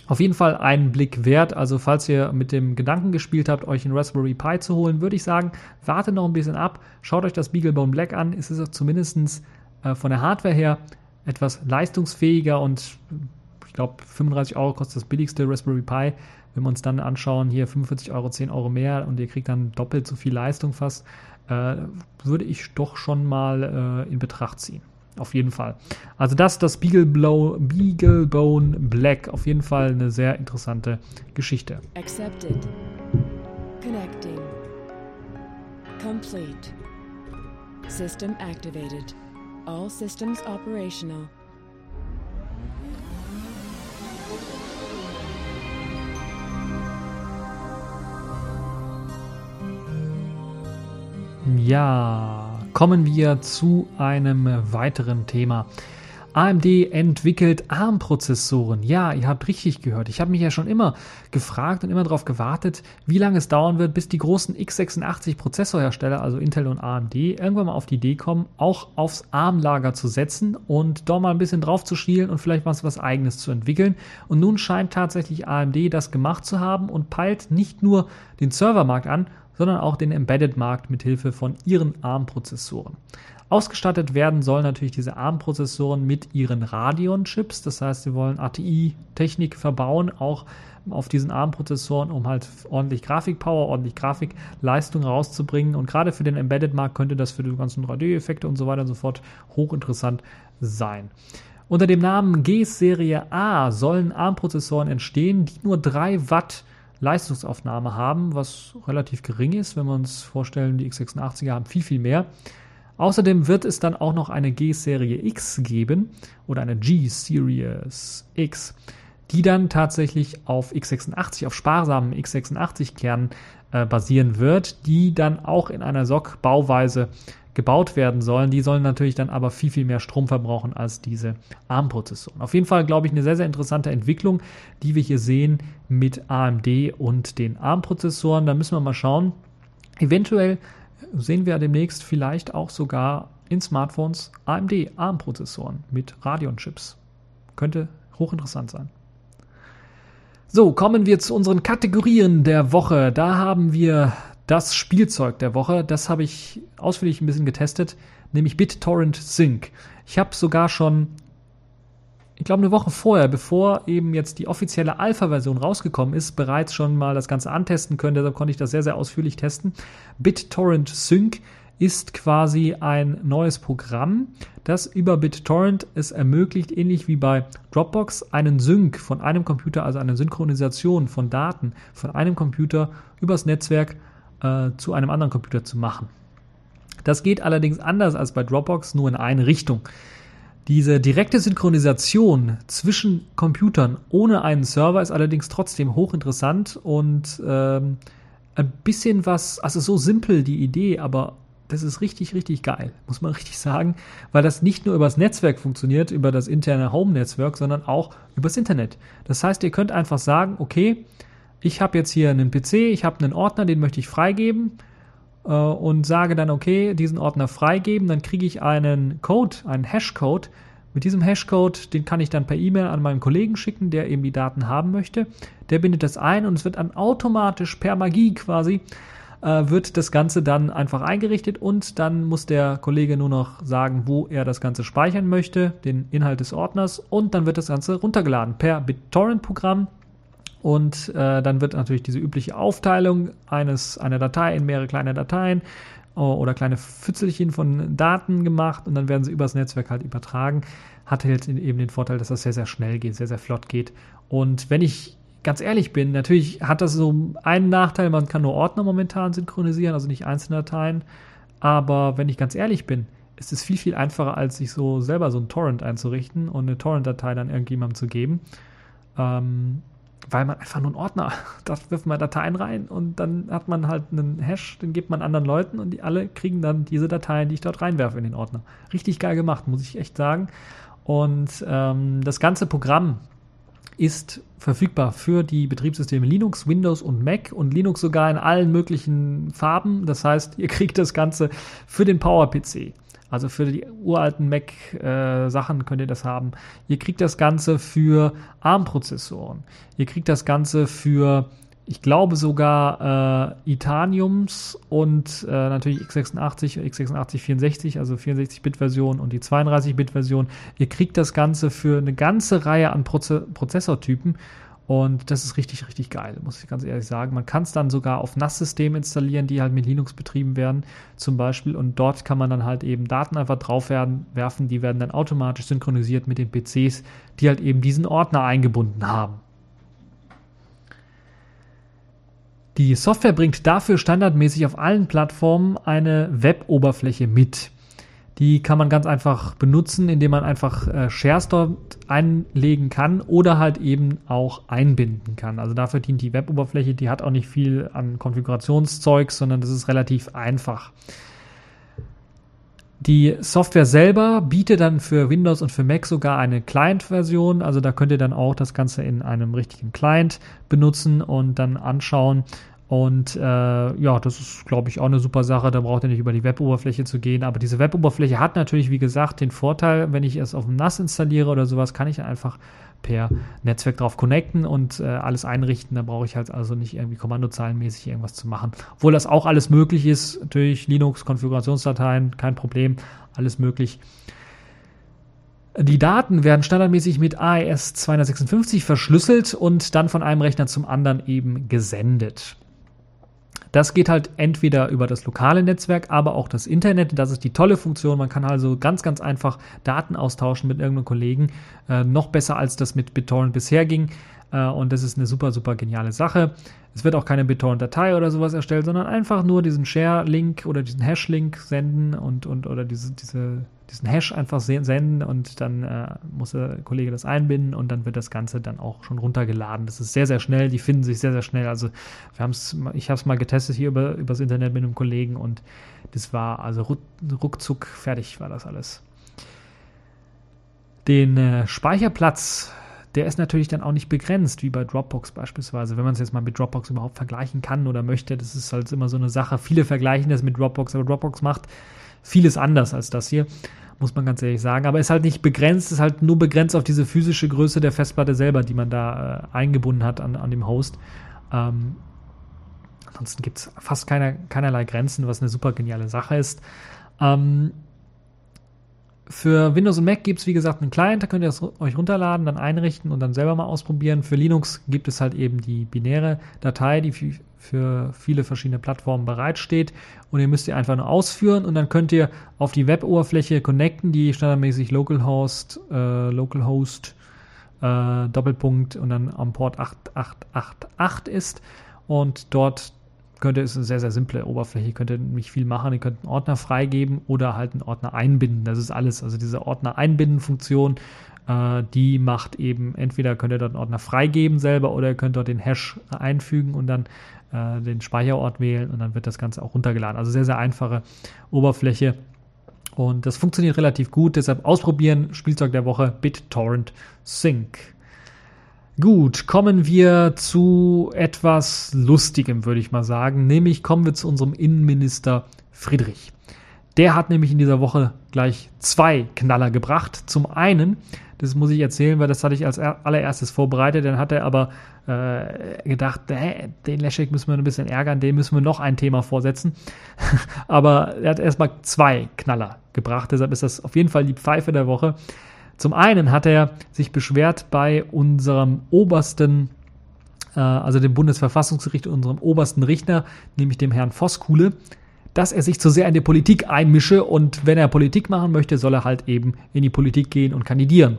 auf jeden Fall einen Blick wert. Also falls ihr mit dem Gedanken gespielt habt, euch einen Raspberry Pi zu holen, würde ich sagen, wartet noch ein bisschen ab. Schaut euch das BeagleBone Black an. Es ist zumindest äh, von der Hardware her etwas leistungsfähiger und ich glaube 35 Euro kostet das billigste Raspberry Pi. Wenn wir uns dann anschauen, hier 45 Euro, 10 Euro mehr und ihr kriegt dann doppelt so viel Leistung fast, äh, würde ich doch schon mal äh, in Betracht ziehen. Auf jeden Fall. Also das, das Beaglebone Black. Auf jeden Fall eine sehr interessante Geschichte. Accepted. Connecting. Complete. System activated. All systems operational. Ja, kommen wir zu einem weiteren Thema. AMD entwickelt ARM-Prozessoren. Ja, ihr habt richtig gehört. Ich habe mich ja schon immer gefragt und immer darauf gewartet, wie lange es dauern wird, bis die großen x86-Prozessorhersteller, also Intel und AMD, irgendwann mal auf die Idee kommen, auch aufs ARM-Lager zu setzen und da mal ein bisschen drauf zu schielen und vielleicht was, was eigenes zu entwickeln. Und nun scheint tatsächlich AMD das gemacht zu haben und peilt nicht nur den Servermarkt an, sondern auch den Embedded-Markt mit Hilfe von ihren ARM-Prozessoren. Ausgestattet werden sollen natürlich diese ARM-Prozessoren mit ihren Radeon-Chips. Das heißt, sie wollen ATI-Technik verbauen, auch auf diesen ARM-Prozessoren, um halt ordentlich Grafikpower, ordentlich Grafikleistung rauszubringen. Und gerade für den Embedded-Markt könnte das für die ganzen 3D-Effekte und so weiter und so fort hochinteressant sein. Unter dem Namen G-Serie A sollen ARM-Prozessoren entstehen, die nur 3 Watt Leistungsaufnahme haben, was relativ gering ist, wenn wir uns vorstellen, die x86er haben viel, viel mehr. Außerdem wird es dann auch noch eine G-Serie X geben oder eine G-Series X, die dann tatsächlich auf x86, auf sparsamen x86-Kernen äh, basieren wird, die dann auch in einer SOC-Bauweise gebaut werden sollen. Die sollen natürlich dann aber viel, viel mehr Strom verbrauchen als diese ARM-Prozessoren. Auf jeden Fall, glaube ich, eine sehr, sehr interessante Entwicklung, die wir hier sehen mit AMD und den ARM-Prozessoren. Da müssen wir mal schauen. Eventuell sehen wir demnächst vielleicht auch sogar in Smartphones AMD ARM-Prozessoren mit Radeon-Chips. Könnte hochinteressant sein. So, kommen wir zu unseren Kategorien der Woche. Da haben wir das Spielzeug der Woche, das habe ich ausführlich ein bisschen getestet, nämlich BitTorrent Sync. Ich habe sogar schon, ich glaube eine Woche vorher, bevor eben jetzt die offizielle Alpha-Version rausgekommen ist, bereits schon mal das Ganze antesten können. Deshalb konnte ich das sehr, sehr ausführlich testen. BitTorrent Sync ist quasi ein neues Programm, das über BitTorrent es ermöglicht, ähnlich wie bei Dropbox, einen Sync von einem Computer, also eine Synchronisation von Daten von einem Computer übers Netzwerk äh, zu einem anderen Computer zu machen. Das geht allerdings anders als bei Dropbox, nur in eine Richtung. Diese direkte Synchronisation zwischen Computern ohne einen Server ist allerdings trotzdem hochinteressant und ähm, ein bisschen was, also so simpel die Idee, aber das ist richtig, richtig geil, muss man richtig sagen, weil das nicht nur übers Netzwerk funktioniert, über das interne Home-Netzwerk, sondern auch übers Internet. Das heißt, ihr könnt einfach sagen, okay, ich habe jetzt hier einen PC, ich habe einen Ordner, den möchte ich freigeben äh, und sage dann, okay, diesen Ordner freigeben, dann kriege ich einen Code, einen Hashcode. Mit diesem Hashcode, den kann ich dann per E-Mail an meinen Kollegen schicken, der eben die Daten haben möchte. Der bindet das ein und es wird dann automatisch per Magie quasi äh, wird das Ganze dann einfach eingerichtet und dann muss der Kollege nur noch sagen, wo er das Ganze speichern möchte, den Inhalt des Ordners und dann wird das Ganze runtergeladen per BitTorrent-Programm und äh, dann wird natürlich diese übliche Aufteilung eines, einer Datei in mehrere kleine Dateien äh, oder kleine Pfützelchen von Daten gemacht und dann werden sie übers Netzwerk halt übertragen. Hat jetzt eben den Vorteil, dass das sehr, sehr schnell geht, sehr, sehr flott geht. Und wenn ich ganz ehrlich bin, natürlich hat das so einen Nachteil, man kann nur Ordner momentan synchronisieren, also nicht einzelne Dateien. Aber wenn ich ganz ehrlich bin, ist es viel, viel einfacher, als sich so selber so ein Torrent einzurichten und eine Torrent-Datei dann irgendjemandem zu geben. Ähm, weil man einfach nur einen Ordner, da wirft man Dateien rein und dann hat man halt einen Hash, den gibt man anderen Leuten und die alle kriegen dann diese Dateien, die ich dort reinwerfe in den Ordner. Richtig geil gemacht, muss ich echt sagen. Und ähm, das ganze Programm ist verfügbar für die Betriebssysteme Linux, Windows und Mac und Linux sogar in allen möglichen Farben. Das heißt, ihr kriegt das Ganze für den Power-PC. Also für die uralten Mac-Sachen äh, könnt ihr das haben. Ihr kriegt das Ganze für ARM-Prozessoren. Ihr kriegt das Ganze für, ich glaube sogar äh, Itaniums und äh, natürlich x86, x86 64, also 64-Bit-Version und die 32-Bit-Version. Ihr kriegt das Ganze für eine ganze Reihe an Proze Prozessortypen und das ist richtig, richtig geil, muss ich ganz ehrlich sagen. Man kann es dann sogar auf NAS-Systemen installieren, die halt mit Linux betrieben werden, zum Beispiel. Und dort kann man dann halt eben Daten einfach drauf werden, werfen. Die werden dann automatisch synchronisiert mit den PCs, die halt eben diesen Ordner eingebunden haben. Die Software bringt dafür standardmäßig auf allen Plattformen eine Web-Oberfläche mit. Die kann man ganz einfach benutzen, indem man einfach äh, Shares dort einlegen kann oder halt eben auch einbinden kann. Also dafür dient die Web-Oberfläche, die hat auch nicht viel an Konfigurationszeug, sondern das ist relativ einfach. Die Software selber bietet dann für Windows und für Mac sogar eine Client-Version. Also da könnt ihr dann auch das Ganze in einem richtigen Client benutzen und dann anschauen. Und äh, ja, das ist, glaube ich, auch eine super Sache. Da braucht ihr nicht über die Web-Oberfläche zu gehen. Aber diese Web-Oberfläche hat natürlich, wie gesagt, den Vorteil, wenn ich es auf dem NAS installiere oder sowas, kann ich einfach per Netzwerk drauf connecten und äh, alles einrichten. Da brauche ich halt also nicht irgendwie kommandozeilenmäßig irgendwas zu machen. Obwohl das auch alles möglich ist. Natürlich Linux-Konfigurationsdateien, kein Problem, alles möglich. Die Daten werden standardmäßig mit AES 256 verschlüsselt und dann von einem Rechner zum anderen eben gesendet. Das geht halt entweder über das lokale Netzwerk, aber auch das Internet. Das ist die tolle Funktion. Man kann also ganz, ganz einfach Daten austauschen mit irgendeinem Kollegen. Äh, noch besser als das mit BitTorrent bisher ging. Äh, und das ist eine super, super geniale Sache. Es wird auch keine BitTorrent-Datei oder sowas erstellt, sondern einfach nur diesen Share-Link oder diesen Hash-Link senden und, und oder diese, diese diesen Hash einfach senden und dann äh, muss der Kollege das einbinden und dann wird das Ganze dann auch schon runtergeladen. Das ist sehr, sehr schnell, die finden sich sehr, sehr schnell. Also wir haben's, ich habe es mal getestet hier über, übers Internet mit einem Kollegen und das war also ruckzuck fertig war das alles. Den äh, Speicherplatz, der ist natürlich dann auch nicht begrenzt, wie bei Dropbox beispielsweise. Wenn man es jetzt mal mit Dropbox überhaupt vergleichen kann oder möchte, das ist halt immer so eine Sache. Viele vergleichen das mit Dropbox, aber Dropbox macht vieles anders als das hier muss man ganz ehrlich sagen. Aber ist halt nicht begrenzt, ist halt nur begrenzt auf diese physische Größe der Festplatte selber, die man da äh, eingebunden hat an, an dem Host. Ähm, ansonsten gibt es fast keine, keinerlei Grenzen, was eine super geniale Sache ist. Ähm, für Windows und Mac gibt es, wie gesagt, einen Client, da könnt ihr es euch runterladen, dann einrichten und dann selber mal ausprobieren. Für Linux gibt es halt eben die binäre Datei, die für viele verschiedene Plattformen bereitsteht. Und ihr müsst ihr einfach nur ausführen und dann könnt ihr auf die Web-Oberfläche connecten, die standardmäßig localhost, äh, localhost äh, Doppelpunkt und dann am Port 8888 ist. Und dort könnt ihr, ist eine sehr, sehr simple Oberfläche, ihr könnt ihr nicht viel machen, ihr könnt einen Ordner freigeben oder halt einen Ordner einbinden, das ist alles, also diese Ordner einbinden Funktion, äh, die macht eben, entweder könnt ihr dort einen Ordner freigeben selber oder ihr könnt dort den Hash einfügen und dann äh, den Speicherort wählen und dann wird das Ganze auch runtergeladen. Also sehr, sehr einfache Oberfläche. Und das funktioniert relativ gut, deshalb ausprobieren. Spielzeug der Woche BitTorrent Sync. Gut, kommen wir zu etwas Lustigem, würde ich mal sagen. Nämlich kommen wir zu unserem Innenminister Friedrich. Der hat nämlich in dieser Woche gleich zwei Knaller gebracht. Zum einen, das muss ich erzählen, weil das hatte ich als allererstes vorbereitet. Dann hat er aber äh, gedacht, äh, den Leschek müssen wir ein bisschen ärgern, dem müssen wir noch ein Thema vorsetzen. aber er hat erstmal zwei Knaller gebracht. Deshalb ist das auf jeden Fall die Pfeife der Woche. Zum einen hat er sich beschwert bei unserem obersten, äh, also dem Bundesverfassungsgericht, unserem obersten Richter, nämlich dem Herrn Voskuhle, dass er sich zu sehr in die Politik einmische und wenn er Politik machen möchte, soll er halt eben in die Politik gehen und kandidieren.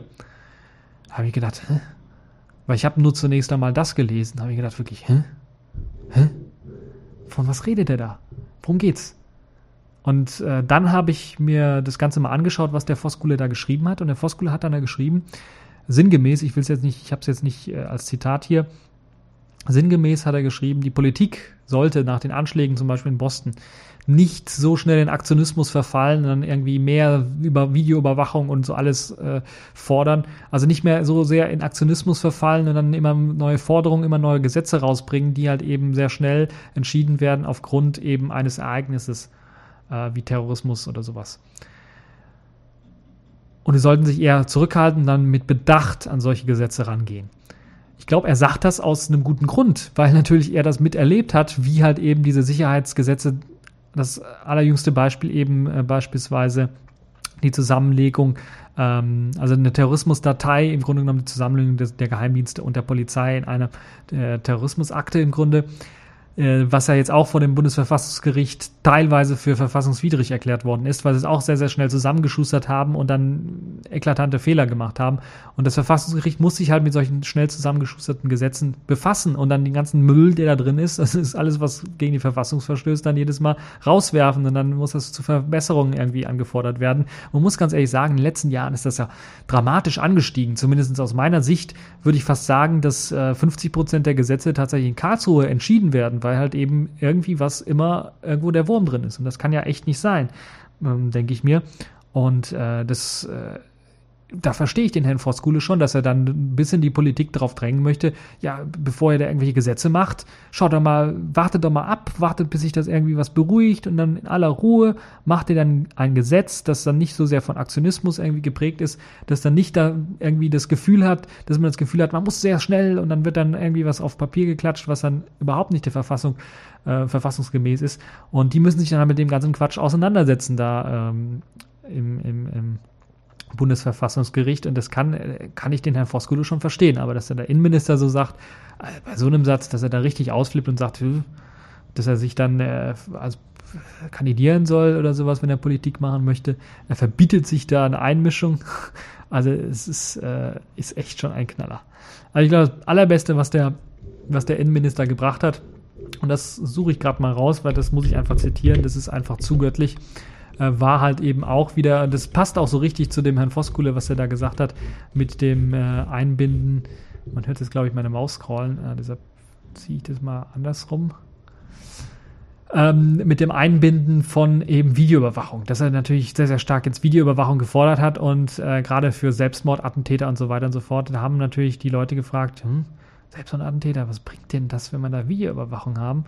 Habe ich gedacht, hä? Weil ich habe nur zunächst einmal das gelesen, habe ich gedacht, wirklich, hä? Hä? Von was redet er da? Worum geht's? Und äh, dann habe ich mir das Ganze mal angeschaut, was der Voskule da geschrieben hat. Und der Voskule hat dann da geschrieben, sinngemäß, ich will es jetzt nicht, ich habe es jetzt nicht äh, als Zitat hier, sinngemäß hat er geschrieben, die Politik sollte nach den Anschlägen zum Beispiel in Boston nicht so schnell in Aktionismus verfallen und dann irgendwie mehr über Videoüberwachung und so alles äh, fordern. Also nicht mehr so sehr in Aktionismus verfallen und dann immer neue Forderungen, immer neue Gesetze rausbringen, die halt eben sehr schnell entschieden werden aufgrund eben eines Ereignisses äh, wie Terrorismus oder sowas. Und sie sollten sich eher zurückhalten dann mit Bedacht an solche Gesetze rangehen. Ich glaube, er sagt das aus einem guten Grund, weil natürlich er das miterlebt hat, wie halt eben diese Sicherheitsgesetze das allerjüngste Beispiel eben äh, beispielsweise die Zusammenlegung, ähm, also eine Terrorismusdatei, im Grunde genommen die Zusammenlegung des, der Geheimdienste und der Polizei in einer äh, Terrorismusakte im Grunde was ja jetzt auch vor dem Bundesverfassungsgericht teilweise für verfassungswidrig erklärt worden ist, weil sie es auch sehr, sehr schnell zusammengeschustert haben und dann eklatante Fehler gemacht haben. Und das Verfassungsgericht muss sich halt mit solchen schnell zusammengeschusterten Gesetzen befassen und dann den ganzen Müll, der da drin ist, das ist alles, was gegen die Verfassung verstößt, dann jedes Mal rauswerfen und dann muss das zu Verbesserungen irgendwie angefordert werden. Man muss ganz ehrlich sagen, in den letzten Jahren ist das ja dramatisch angestiegen. Zumindest aus meiner Sicht würde ich fast sagen, dass äh, 50 Prozent der Gesetze tatsächlich in Karlsruhe entschieden werden weil halt eben irgendwie was immer irgendwo der Wurm drin ist. Und das kann ja echt nicht sein, ähm, denke ich mir. Und äh, das äh, da verstehe ich den Herrn Voskuhle schon, dass er dann ein bisschen die Politik darauf drängen möchte, ja, bevor er da irgendwelche Gesetze macht, schaut doch mal, wartet doch mal ab, wartet, bis sich das irgendwie was beruhigt und dann in aller Ruhe macht er dann ein Gesetz, das dann nicht so sehr von Aktionismus irgendwie geprägt ist, das dann nicht da irgendwie das Gefühl hat, dass man das Gefühl hat, man muss sehr schnell und dann wird dann irgendwie was auf Papier geklatscht, was dann überhaupt nicht der Verfassung äh, verfassungsgemäß ist. Und die müssen sich dann mit dem ganzen Quatsch auseinandersetzen da ähm, im, im, im Bundesverfassungsgericht und das kann, kann ich den Herrn Voskuhle schon verstehen, aber dass der Innenminister so sagt, äh, bei so einem Satz, dass er da richtig ausflippt und sagt, dass er sich dann äh, als kandidieren soll oder sowas, wenn er Politik machen möchte. Er verbietet sich da eine Einmischung. Also es ist, äh, ist echt schon ein Knaller. Also ich glaube, das Allerbeste, was der, was der Innenminister gebracht hat, und das suche ich gerade mal raus, weil das muss ich einfach zitieren, das ist einfach zu göttlich äh, war halt eben auch wieder, das passt auch so richtig zu dem Herrn Voskuhle, was er da gesagt hat, mit dem äh, Einbinden. Man hört jetzt, glaube ich, meine Maus scrollen, äh, deshalb ziehe ich das mal andersrum. Ähm, mit dem Einbinden von eben Videoüberwachung, dass er natürlich sehr, sehr stark jetzt Videoüberwachung gefordert hat und äh, gerade für Selbstmordattentäter und so weiter und so fort, da haben natürlich die Leute gefragt, hm, Selbstmordattentäter, was bringt denn das, wenn man da Videoüberwachung haben?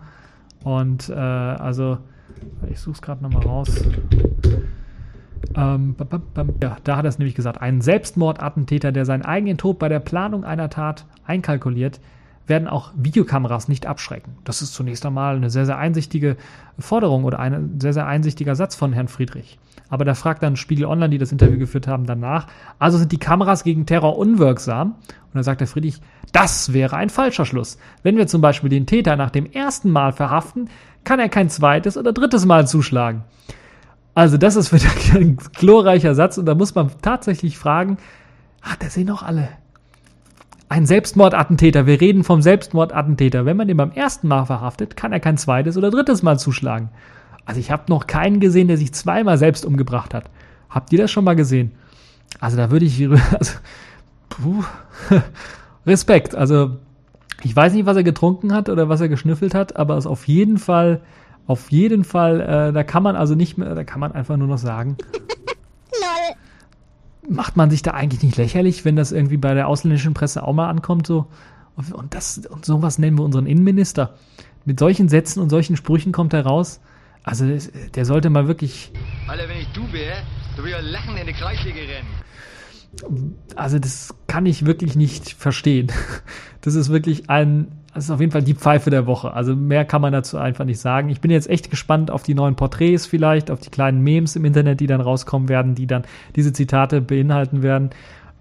Und äh, also ich suche es gerade nochmal raus. Ähm, ja, da hat er es nämlich gesagt. Ein Selbstmordattentäter, der seinen eigenen Tod bei der Planung einer Tat einkalkuliert, werden auch Videokameras nicht abschrecken. Das ist zunächst einmal eine sehr, sehr einsichtige Forderung oder ein sehr, sehr einsichtiger Satz von Herrn Friedrich. Aber da fragt dann Spiegel Online, die das Interview geführt haben, danach, also sind die Kameras gegen Terror unwirksam? Und dann sagt der Friedrich, das wäre ein falscher Schluss. Wenn wir zum Beispiel den Täter nach dem ersten Mal verhaften, kann er kein zweites oder drittes Mal zuschlagen. Also das ist wieder ein glorreicher Satz und da muss man tatsächlich fragen, hat er sie noch alle? Ein Selbstmordattentäter, wir reden vom Selbstmordattentäter. Wenn man den beim ersten Mal verhaftet, kann er kein zweites oder drittes Mal zuschlagen. Also ich habe noch keinen gesehen, der sich zweimal selbst umgebracht hat. Habt ihr das schon mal gesehen? Also da würde ich, also, puh, Respekt. Also ich weiß nicht, was er getrunken hat oder was er geschnüffelt hat, aber es ist auf jeden Fall, auf jeden Fall, äh, da kann man also nicht mehr, da kann man einfach nur noch sagen. Lol macht man sich da eigentlich nicht lächerlich, wenn das irgendwie bei der ausländischen Presse auch mal ankommt, so? Und das, und sowas nennen wir unseren Innenminister. Mit solchen Sätzen und solchen Sprüchen kommt er raus. Also, der sollte mal wirklich. Alter, wenn ich du wäre, du würdest lachen in die Kreisliga rennen. Also, das kann ich wirklich nicht verstehen. Das ist wirklich ein, das ist auf jeden Fall die Pfeife der Woche. Also mehr kann man dazu einfach nicht sagen. Ich bin jetzt echt gespannt auf die neuen Porträts vielleicht, auf die kleinen Memes im Internet, die dann rauskommen werden, die dann diese Zitate beinhalten werden.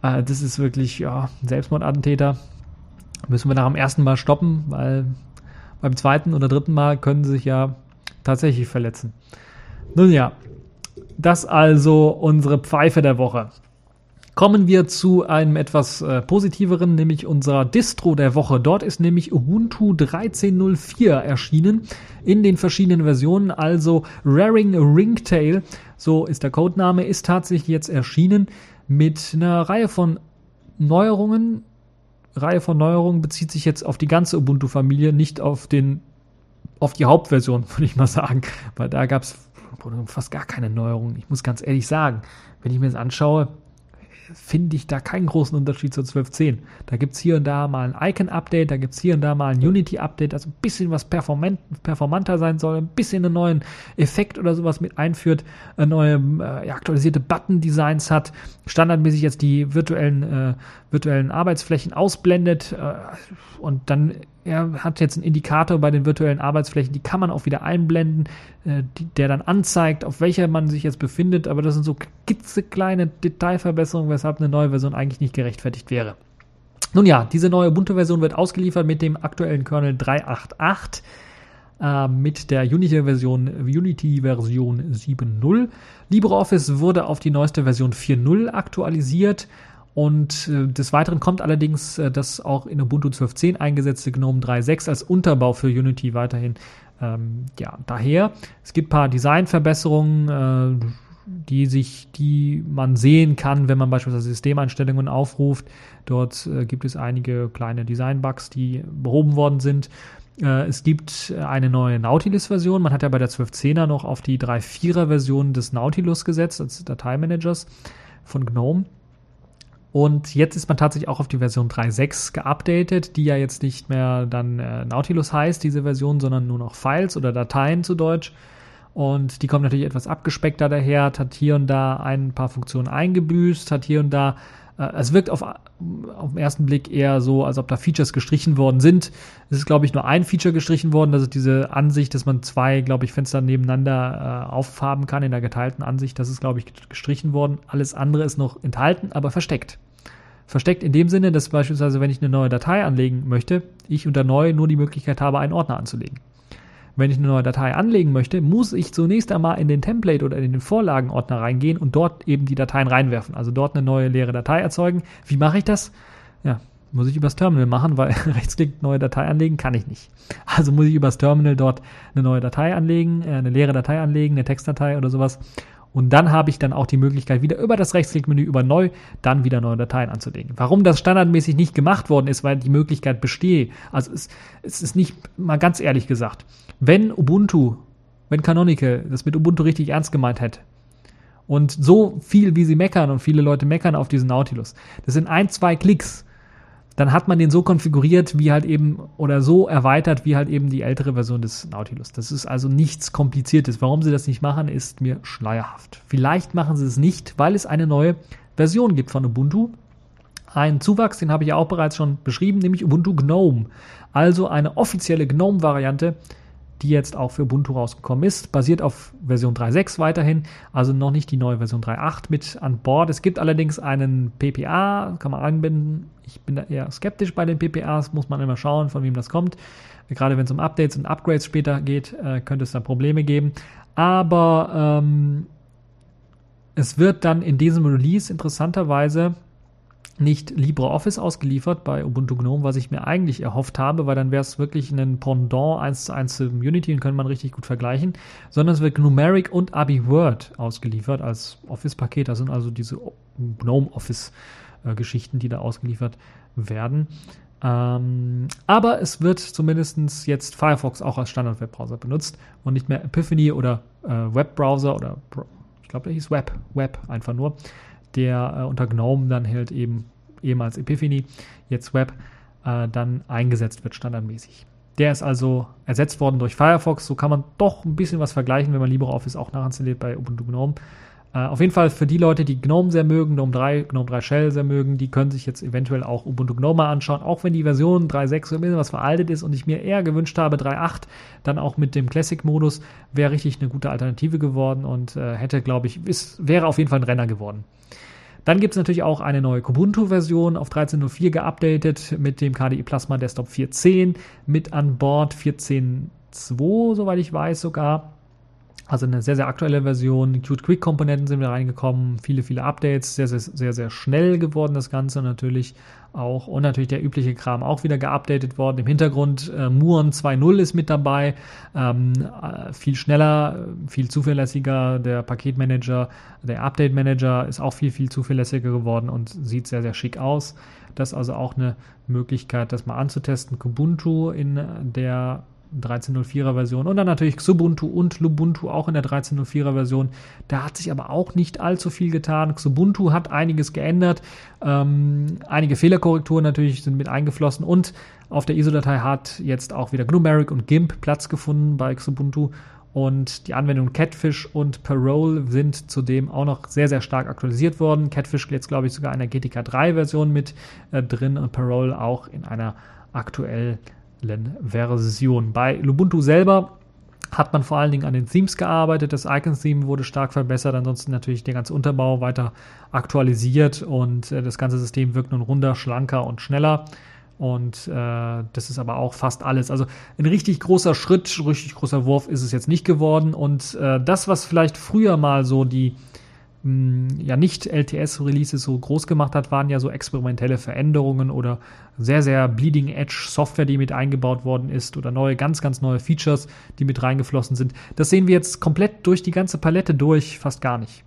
Äh, das ist wirklich, ja, Selbstmordattentäter. Müssen wir nach dem ersten Mal stoppen, weil beim zweiten oder dritten Mal können sie sich ja tatsächlich verletzen. Nun ja, das also unsere Pfeife der Woche. Kommen wir zu einem etwas äh, positiveren, nämlich unserer Distro der Woche. Dort ist nämlich Ubuntu 13.04 erschienen in den verschiedenen Versionen. Also Raring Ringtail, so ist der Codename, ist tatsächlich jetzt erschienen mit einer Reihe von Neuerungen. Reihe von Neuerungen bezieht sich jetzt auf die ganze Ubuntu-Familie, nicht auf den auf die Hauptversion, würde ich mal sagen, weil da gab es fast gar keine Neuerungen. Ich muss ganz ehrlich sagen, wenn ich mir das anschaue, finde ich da keinen großen Unterschied zur 12.10. Da gibt es hier und da mal ein Icon-Update, da gibt es hier und da mal ein Unity-Update, also ein bisschen was performant, performanter sein soll, ein bisschen einen neuen Effekt oder sowas mit einführt, neue äh, aktualisierte Button-Designs hat, standardmäßig jetzt die virtuellen, äh, virtuellen Arbeitsflächen ausblendet äh, und dann er hat jetzt einen Indikator bei den virtuellen Arbeitsflächen, die kann man auch wieder einblenden, äh, die, der dann anzeigt, auf welcher man sich jetzt befindet. Aber das sind so kleine Detailverbesserungen, weshalb eine neue Version eigentlich nicht gerechtfertigt wäre. Nun ja, diese neue Ubuntu-Version wird ausgeliefert mit dem aktuellen Kernel 388 äh, mit der Unity-Version Unity Version 7.0. LibreOffice wurde auf die neueste Version 4.0 aktualisiert. Und äh, des Weiteren kommt allerdings äh, das auch in Ubuntu 12.10 eingesetzte GNOME 3.6 als Unterbau für Unity weiterhin ähm, ja, daher. Es gibt ein paar Designverbesserungen, äh, die sich, die man sehen kann, wenn man beispielsweise Systemeinstellungen aufruft. Dort äh, gibt es einige kleine Designbugs, die behoben worden sind. Äh, es gibt eine neue Nautilus-Version. Man hat ja bei der 12.10er noch auf die 3.4er-Version des Nautilus gesetzt, als Dateimanagers von GNOME. Und jetzt ist man tatsächlich auch auf die Version 3.6 geupdatet, die ja jetzt nicht mehr dann äh, Nautilus heißt, diese Version, sondern nur noch Files oder Dateien zu Deutsch. Und die kommt natürlich etwas abgespeckter daher, hat hier und da ein paar Funktionen eingebüßt, hat hier und da es wirkt auf, auf den ersten Blick eher so, als ob da Features gestrichen worden sind. Es ist, glaube ich, nur ein Feature gestrichen worden. Das ist diese Ansicht, dass man zwei, glaube ich, Fenster nebeneinander äh, auffarben kann in der geteilten Ansicht. Das ist, glaube ich, gestrichen worden. Alles andere ist noch enthalten, aber versteckt. Versteckt in dem Sinne, dass beispielsweise, wenn ich eine neue Datei anlegen möchte, ich unter neu nur die Möglichkeit habe, einen Ordner anzulegen. Wenn ich eine neue Datei anlegen möchte, muss ich zunächst einmal in den Template oder in den Vorlagenordner reingehen und dort eben die Dateien reinwerfen. Also dort eine neue leere Datei erzeugen. Wie mache ich das? Ja, muss ich übers Terminal machen, weil Rechtsklick neue Datei anlegen kann ich nicht. Also muss ich übers Terminal dort eine neue Datei anlegen, äh, eine leere Datei anlegen, eine Textdatei oder sowas. Und dann habe ich dann auch die Möglichkeit, wieder über das Rechtsklickmenü über neu, dann wieder neue Dateien anzulegen. Warum das standardmäßig nicht gemacht worden ist, weil die Möglichkeit bestehe. Also es, es ist nicht, mal ganz ehrlich gesagt, wenn Ubuntu, wenn Canonical das mit Ubuntu richtig ernst gemeint hätte, und so viel, wie sie meckern und viele Leute meckern auf diesen Nautilus, das sind ein, zwei Klicks, dann hat man den so konfiguriert, wie halt eben, oder so erweitert, wie halt eben die ältere Version des Nautilus. Das ist also nichts Kompliziertes. Warum sie das nicht machen, ist mir schleierhaft. Vielleicht machen sie es nicht, weil es eine neue Version gibt von Ubuntu. Ein Zuwachs, den habe ich ja auch bereits schon beschrieben, nämlich Ubuntu Gnome. Also eine offizielle Gnome-Variante, die jetzt auch für Ubuntu rausgekommen ist, basiert auf Version 3.6 weiterhin, also noch nicht die neue Version 3.8 mit an Bord. Es gibt allerdings einen PPA, kann man anbinden. Ich bin da eher skeptisch bei den PPAs, muss man immer schauen, von wem das kommt. Gerade wenn es um Updates und Upgrades später geht, äh, könnte es da Probleme geben. Aber ähm, es wird dann in diesem Release interessanterweise nicht LibreOffice ausgeliefert bei Ubuntu GNOME, was ich mir eigentlich erhofft habe, weil dann wäre es wirklich ein Pendant 1 zu 1 zu Unity und könnte man richtig gut vergleichen, sondern es wird Numeric und Abi Word ausgeliefert als Office-Paket. Das sind also diese GNOME Office-Geschichten, die da ausgeliefert werden. Ähm, aber es wird zumindest jetzt Firefox auch als Standard-Webbrowser benutzt und nicht mehr Epiphany oder äh, Webbrowser oder ich glaube, der hieß Web, Web einfach nur der äh, unter GNOME dann halt eben ehemals Epiphany, jetzt Web, äh, dann eingesetzt wird standardmäßig. Der ist also ersetzt worden durch Firefox. So kann man doch ein bisschen was vergleichen, wenn man LibreOffice auch nachinstalliert bei Ubuntu GNOME. Äh, auf jeden Fall für die Leute, die GNOME sehr mögen, GNOME 3, GNOME 3 Shell sehr mögen, die können sich jetzt eventuell auch Ubuntu GNOME mal anschauen, auch wenn die Version 3.6 so ein bisschen was veraltet ist und ich mir eher gewünscht habe, 3.8 dann auch mit dem Classic-Modus wäre richtig eine gute Alternative geworden und äh, hätte, glaube ich, ist, wäre auf jeden Fall ein Renner geworden. Dann gibt es natürlich auch eine neue Kubuntu-Version auf 13.04 geupdatet mit dem KDE Plasma Desktop 4.10 mit an Bord 14.2, soweit ich weiß sogar. Also eine sehr, sehr aktuelle Version. Qt Quick Komponenten sind wieder reingekommen. Viele, viele Updates. Sehr, sehr, sehr, sehr schnell geworden das Ganze natürlich auch. Und natürlich der übliche Kram auch wieder geupdatet worden. Im Hintergrund äh, Muon 2.0 ist mit dabei. Ähm, äh, viel schneller, viel zuverlässiger. Der Paketmanager, der Update Manager ist auch viel, viel zuverlässiger geworden und sieht sehr, sehr schick aus. Das ist also auch eine Möglichkeit, das mal anzutesten. Kubuntu in der 13.04er Version und dann natürlich Xubuntu und Lubuntu auch in der 13.04er Version. Da hat sich aber auch nicht allzu viel getan. Xubuntu hat einiges geändert. Ähm, einige Fehlerkorrekturen natürlich sind mit eingeflossen und auf der ISO-Datei hat jetzt auch wieder Gnumeric und GIMP Platz gefunden bei Xubuntu. Und die Anwendungen Catfish und Parole sind zudem auch noch sehr, sehr stark aktualisiert worden. Catfish jetzt, glaube ich, sogar in der GTK 3 Version mit äh, drin und Parole auch in einer aktuell Version. Bei Lubuntu selber hat man vor allen Dingen an den Themes gearbeitet. Das Icon-Theme wurde stark verbessert. Ansonsten natürlich der ganze Unterbau weiter aktualisiert und äh, das ganze System wirkt nun runder, schlanker und schneller. Und äh, das ist aber auch fast alles. Also ein richtig großer Schritt, richtig großer Wurf ist es jetzt nicht geworden. Und äh, das, was vielleicht früher mal so die ja nicht LTS-Releases so groß gemacht hat, waren ja so experimentelle Veränderungen oder sehr, sehr Bleeding Edge Software, die mit eingebaut worden ist oder neue, ganz, ganz neue Features, die mit reingeflossen sind. Das sehen wir jetzt komplett durch die ganze Palette durch, fast gar nicht.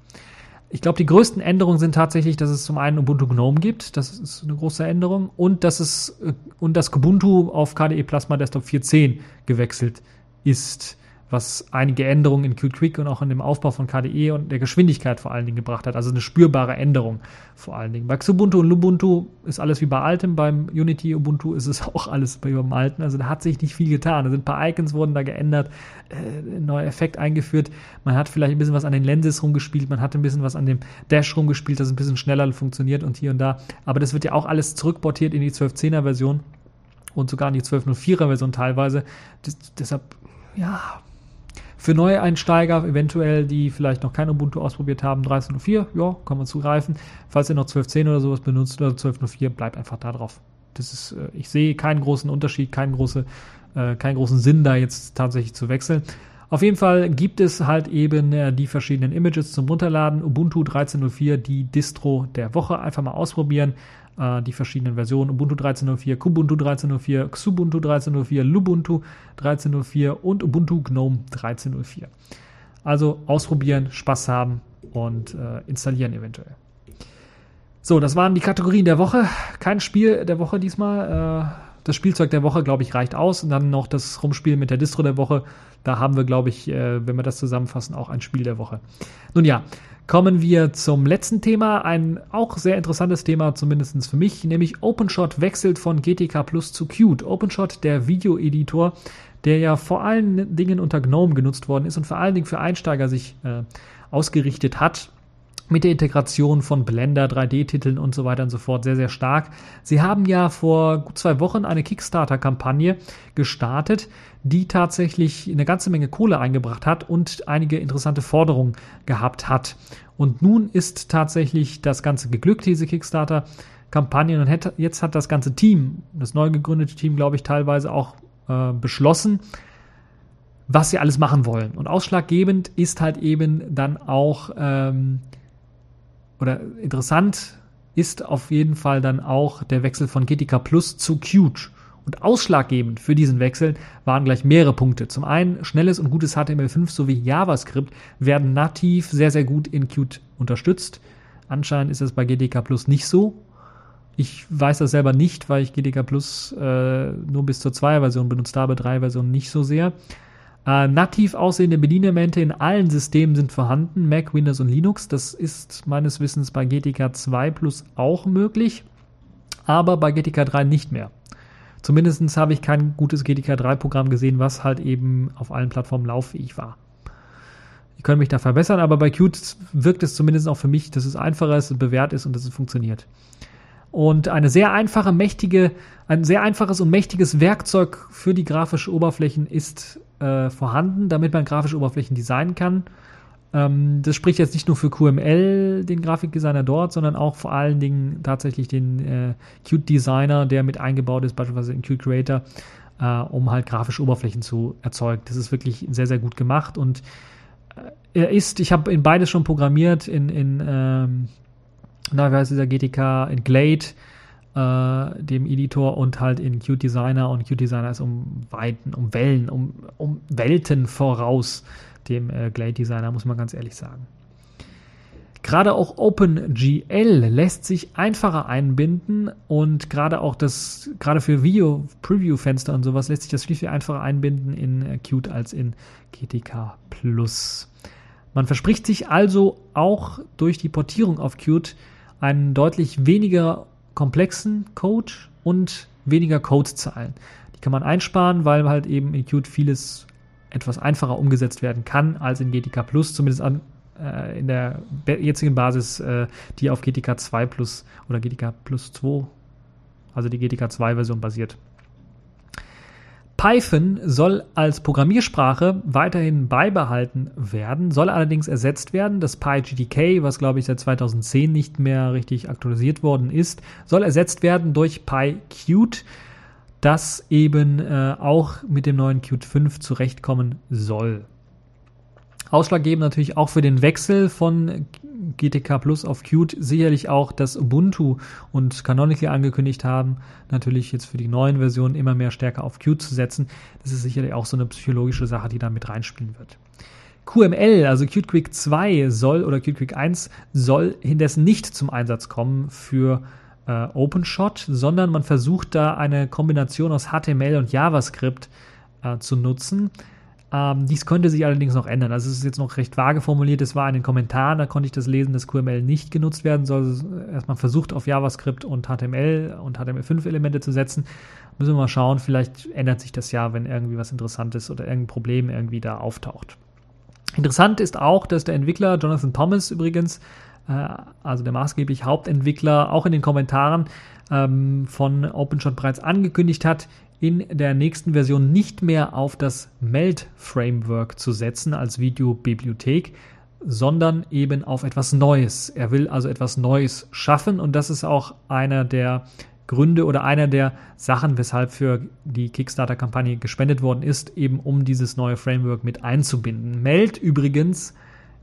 Ich glaube, die größten Änderungen sind tatsächlich, dass es zum einen Ubuntu Gnome gibt, das ist eine große Änderung, und dass es äh, und dass Ubuntu auf KDE Plasma Desktop 4.10 gewechselt ist was einige Änderungen in Qt Quick und auch in dem Aufbau von KDE und der Geschwindigkeit vor allen Dingen gebracht hat. Also eine spürbare Änderung vor allen Dingen. Bei Xubuntu und Lubuntu ist alles wie bei altem, beim Unity Ubuntu ist es auch alles wie beim alten. Also da hat sich nicht viel getan. Da sind ein paar Icons wurden da geändert, äh, neuer Effekt eingeführt. Man hat vielleicht ein bisschen was an den Lenses rumgespielt, man hat ein bisschen was an dem Dash rumgespielt, das ein bisschen schneller funktioniert und hier und da. Aber das wird ja auch alles zurückportiert in die 12.10er Version und sogar in die 12.04er Version teilweise. Das, deshalb, ja, für Neueinsteiger, eventuell, die vielleicht noch kein Ubuntu ausprobiert haben, 13.04, ja, kann man zugreifen. Falls ihr noch 12.10 oder sowas benutzt oder 12.04, bleibt einfach da drauf. Das ist, äh, ich sehe keinen großen Unterschied, keinen, große, äh, keinen großen Sinn, da jetzt tatsächlich zu wechseln. Auf jeden Fall gibt es halt eben äh, die verschiedenen Images zum Runterladen. Ubuntu 13.04, die Distro der Woche. Einfach mal ausprobieren äh, die verschiedenen Versionen. Ubuntu 13.04, Kubuntu 13.04, Xubuntu 13.04, Lubuntu 13.04 und Ubuntu Gnome 13.04. Also ausprobieren, Spaß haben und äh, installieren eventuell. So, das waren die Kategorien der Woche. Kein Spiel der Woche diesmal. Äh, das Spielzeug der Woche, glaube ich, reicht aus. Und dann noch das Rumspielen mit der Distro der Woche. Da haben wir, glaube ich, äh, wenn wir das zusammenfassen, auch ein Spiel der Woche. Nun ja, kommen wir zum letzten Thema. Ein auch sehr interessantes Thema, zumindest für mich, nämlich OpenShot wechselt von GTK Plus zu Qt. OpenShot, der Videoeditor, der ja vor allen Dingen unter GNOME genutzt worden ist und vor allen Dingen für Einsteiger sich äh, ausgerichtet hat, mit der Integration von Blender, 3D-Titeln und so weiter und so fort sehr, sehr stark. Sie haben ja vor gut zwei Wochen eine Kickstarter-Kampagne gestartet, die tatsächlich eine ganze Menge Kohle eingebracht hat und einige interessante Forderungen gehabt hat. Und nun ist tatsächlich das Ganze geglückt, diese Kickstarter-Kampagne. Und jetzt hat das ganze Team, das neu gegründete Team, glaube ich, teilweise auch äh, beschlossen, was sie alles machen wollen. Und ausschlaggebend ist halt eben dann auch ähm, oder interessant ist auf jeden Fall dann auch der Wechsel von GTK Plus zu Qt. Und ausschlaggebend für diesen Wechsel waren gleich mehrere Punkte. Zum einen, schnelles und gutes HTML5 sowie JavaScript werden nativ sehr, sehr gut in Qt unterstützt. Anscheinend ist es bei GTK Plus nicht so. Ich weiß das selber nicht, weil ich GTK Plus äh, nur bis zur 2er-Version benutzt habe, 3-Version nicht so sehr. Äh, nativ aussehende Bedienelemente in allen Systemen sind vorhanden, Mac, Windows und Linux. Das ist meines Wissens bei GTK 2 Plus auch möglich, aber bei GTK 3 nicht mehr. Zumindest habe ich kein gutes GTK 3 Programm gesehen, was halt eben auf allen Plattformen lauffähig war. Ich könnte mich da verbessern, aber bei Qt wirkt es zumindest auch für mich, dass es einfacher ist, bewährt ist und dass es funktioniert. Und eine sehr einfache, mächtige, ein sehr einfaches und mächtiges Werkzeug für die grafischen Oberflächen ist äh, vorhanden, damit man grafische Oberflächen designen kann. Ähm, das spricht jetzt nicht nur für QML, den Grafikdesigner dort, sondern auch vor allen Dingen tatsächlich den äh, Qt Designer, der mit eingebaut ist, beispielsweise in Qt Creator, äh, um halt grafische Oberflächen zu erzeugen. Das ist wirklich sehr, sehr gut gemacht und äh, er ist, ich habe in beides schon programmiert, in, in ähm, na, wie heißt dieser GTK, in Glade, äh, dem Editor und halt in Qt Designer und Qt Designer ist um Weiten, um Wellen, um, um Welten voraus dem äh, Glade Designer, muss man ganz ehrlich sagen. Gerade auch OpenGL lässt sich einfacher einbinden und gerade auch das, gerade für Video-Preview-Fenster und sowas lässt sich das viel, viel einfacher einbinden in äh, Qt als in GTK Plus. Man verspricht sich also auch durch die Portierung auf Qt einen deutlich weniger komplexen Code und weniger Codezahlen. Die kann man einsparen, weil halt eben in Qt vieles etwas einfacher umgesetzt werden kann als in GTK Plus, zumindest an, äh, in der jetzigen Basis, äh, die auf GTK 2 Plus oder GTK Plus 2, also die GTK 2 Version basiert. Python soll als Programmiersprache weiterhin beibehalten werden, soll allerdings ersetzt werden. Das PyGDK, was glaube ich seit 2010 nicht mehr richtig aktualisiert worden ist, soll ersetzt werden durch PyQt, das eben äh, auch mit dem neuen Qt 5 zurechtkommen soll. Ausschlaggebend natürlich auch für den Wechsel von GTK Plus auf Qt sicherlich auch, dass Ubuntu und Canonical angekündigt haben, natürlich jetzt für die neuen Versionen immer mehr stärker auf Qt zu setzen. Das ist sicherlich auch so eine psychologische Sache, die da mit reinspielen wird. QML, also QtQuick 2 soll oder QtQuick 1 soll indessen nicht zum Einsatz kommen für äh, OpenShot, sondern man versucht da eine Kombination aus HTML und JavaScript äh, zu nutzen. Ähm, dies könnte sich allerdings noch ändern. Also es ist jetzt noch recht vage formuliert. Es war in den Kommentaren, da konnte ich das lesen, dass QML nicht genutzt werden soll. Also erstmal versucht auf JavaScript und HTML und HTML5-Elemente zu setzen. Müssen wir mal schauen, vielleicht ändert sich das ja, wenn irgendwie was Interessantes oder irgendein Problem irgendwie da auftaucht. Interessant ist auch, dass der Entwickler Jonathan Thomas übrigens, also der maßgeblich Hauptentwickler, auch in den Kommentaren ähm, von OpenShot bereits angekündigt hat, in der nächsten Version nicht mehr auf das Meld-Framework zu setzen als Videobibliothek, sondern eben auf etwas Neues. Er will also etwas Neues schaffen und das ist auch einer der Gründe oder einer der Sachen, weshalb für die Kickstarter-Kampagne gespendet worden ist, eben um dieses neue Framework mit einzubinden. Meld übrigens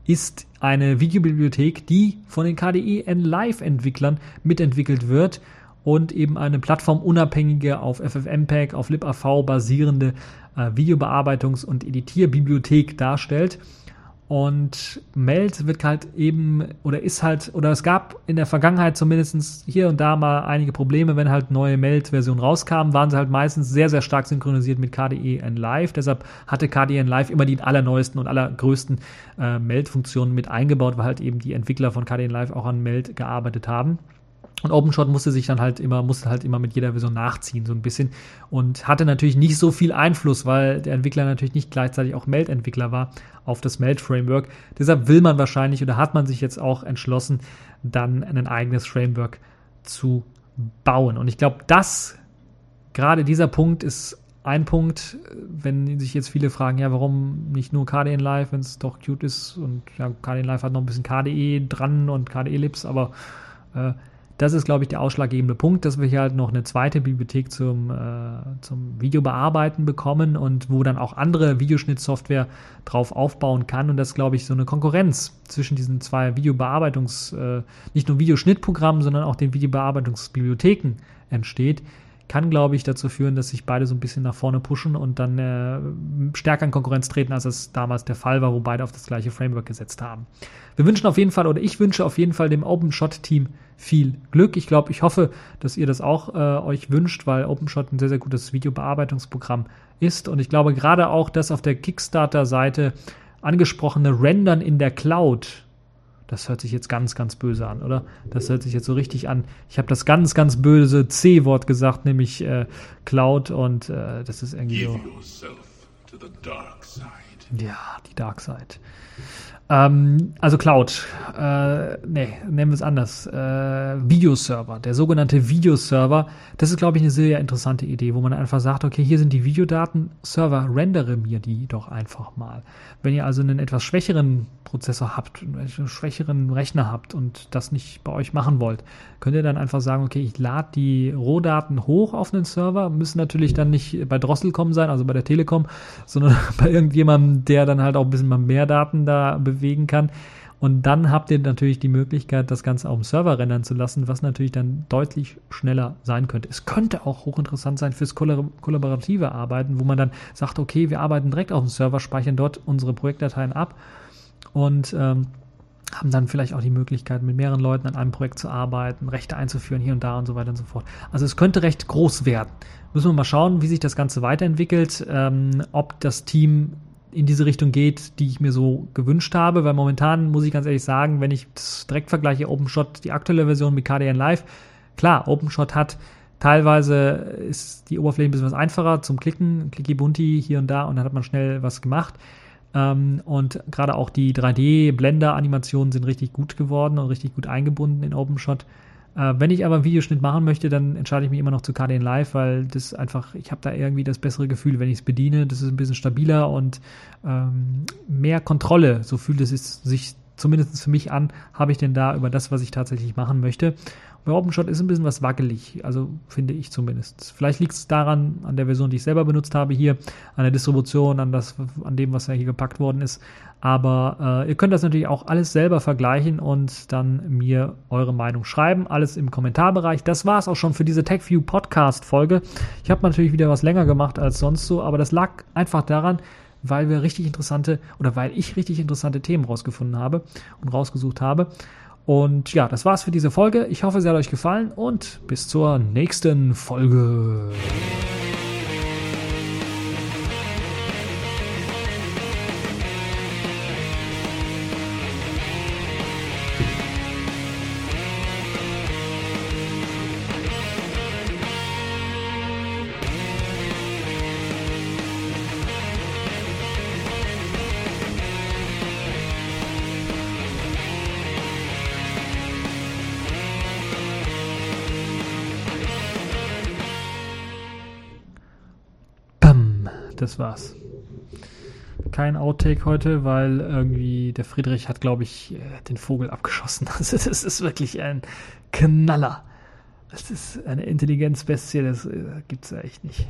ist eine Videobibliothek, die von den KDE Live-Entwicklern mitentwickelt wird und eben eine plattformunabhängige auf FFmpeg, auf libav basierende äh, Videobearbeitungs- und Editierbibliothek darstellt. Und Meld wird halt eben oder ist halt, oder es gab in der Vergangenheit zumindest hier und da mal einige Probleme, wenn halt neue Meld-Versionen rauskamen, waren sie halt meistens sehr, sehr stark synchronisiert mit KDE Live. Deshalb hatte KDE Live immer die allerneuesten und allergrößten äh, Meld-Funktionen mit eingebaut, weil halt eben die Entwickler von KDE Live auch an Meld gearbeitet haben. Und OpenShot musste sich dann halt immer, musste halt immer mit jeder Version nachziehen, so ein bisschen. Und hatte natürlich nicht so viel Einfluss, weil der Entwickler natürlich nicht gleichzeitig auch Meld-Entwickler war auf das Meld-Framework. Deshalb will man wahrscheinlich oder hat man sich jetzt auch entschlossen, dann ein eigenes Framework zu bauen. Und ich glaube, das, gerade dieser Punkt ist ein Punkt, wenn sich jetzt viele fragen, ja, warum nicht nur KDN Live, wenn es doch cute ist und ja, KDN Live hat noch ein bisschen KDE dran und KDE-Lips, aber äh, das ist, glaube ich, der ausschlaggebende Punkt, dass wir hier halt noch eine zweite Bibliothek zum, äh, zum Videobearbeiten bekommen und wo dann auch andere Videoschnittsoftware drauf aufbauen kann. Und das, glaube ich, so eine Konkurrenz zwischen diesen zwei Videobearbeitungs-, äh, nicht nur Videoschnittprogrammen, sondern auch den Videobearbeitungsbibliotheken entsteht, kann, glaube ich, dazu führen, dass sich beide so ein bisschen nach vorne pushen und dann äh, stärker in Konkurrenz treten, als es damals der Fall war, wo beide auf das gleiche Framework gesetzt haben. Wir wünschen auf jeden Fall, oder ich wünsche auf jeden Fall dem OpenShot-Team viel Glück. Ich glaube, ich hoffe, dass ihr das auch äh, euch wünscht, weil OpenShot ein sehr, sehr gutes Videobearbeitungsprogramm ist. Und ich glaube gerade auch, dass auf der Kickstarter-Seite angesprochene Rendern in der Cloud das hört sich jetzt ganz, ganz böse an, oder? Das hört sich jetzt so richtig an. Ich habe das ganz, ganz böse C-Wort gesagt, nämlich äh, Cloud und äh, das ist irgendwie so. Ja, die Dark Side. Ähm, also Cloud, äh, nee, nennen wir es anders. Äh, Videoserver, der sogenannte Videoserver, das ist, glaube ich, eine sehr interessante Idee, wo man einfach sagt, okay, hier sind die Videodaten, Server, rendere mir die doch einfach mal. Wenn ihr also einen etwas schwächeren Prozessor habt, einen schwächeren Rechner habt und das nicht bei euch machen wollt, könnt ihr dann einfach sagen, okay, ich lade die Rohdaten hoch auf einen Server, müssen natürlich dann nicht bei Drosselcom sein, also bei der Telekom, sondern bei irgendjemandem, der dann halt auch ein bisschen mal mehr Daten da bewegen kann. Und dann habt ihr natürlich die Möglichkeit, das Ganze auf dem Server rendern zu lassen, was natürlich dann deutlich schneller sein könnte. Es könnte auch hochinteressant sein fürs kollaborative Arbeiten, wo man dann sagt, okay, wir arbeiten direkt auf dem Server, speichern dort unsere Projektdateien ab und ähm, haben dann vielleicht auch die Möglichkeit, mit mehreren Leuten an einem Projekt zu arbeiten, Rechte einzuführen hier und da und so weiter und so fort. Also es könnte recht groß werden. Müssen wir mal schauen, wie sich das Ganze weiterentwickelt, ähm, ob das Team in diese Richtung geht, die ich mir so gewünscht habe, weil momentan muss ich ganz ehrlich sagen, wenn ich direkt vergleiche, OpenShot, die aktuelle Version mit KDN Live, klar, OpenShot hat teilweise ist die Oberfläche ein bisschen was einfacher zum Klicken, Clicky Bunti hier und da und dann hat man schnell was gemacht. Ähm, und gerade auch die 3D-Blender-Animationen sind richtig gut geworden und richtig gut eingebunden in OpenShot. Äh, wenn ich aber einen Videoschnitt machen möchte, dann entscheide ich mich immer noch zu KDN Live, weil das einfach, ich habe da irgendwie das bessere Gefühl, wenn ich es bediene. Das ist ein bisschen stabiler und ähm, mehr Kontrolle, so fühlt es sich zumindest für mich an, habe ich denn da über das, was ich tatsächlich machen möchte. Bei OpenShot ist ein bisschen was wackelig, also finde ich zumindest. Vielleicht liegt es daran, an der Version, die ich selber benutzt habe hier, an der Distribution, an, das, an dem, was ja hier gepackt worden ist. Aber äh, ihr könnt das natürlich auch alles selber vergleichen und dann mir eure Meinung schreiben. Alles im Kommentarbereich. Das war es auch schon für diese TechView Podcast Folge. Ich habe natürlich wieder was länger gemacht als sonst so, aber das lag einfach daran, weil wir richtig interessante oder weil ich richtig interessante Themen rausgefunden habe und rausgesucht habe. Und ja, das war's für diese Folge. Ich hoffe, sie hat euch gefallen und bis zur nächsten Folge. Das war's. Kein Outtake heute, weil irgendwie der Friedrich hat, glaube ich, äh, den Vogel abgeschossen. Also das ist wirklich ein Knaller. Das ist eine Intelligenzbestie, das äh, gibt's ja echt nicht.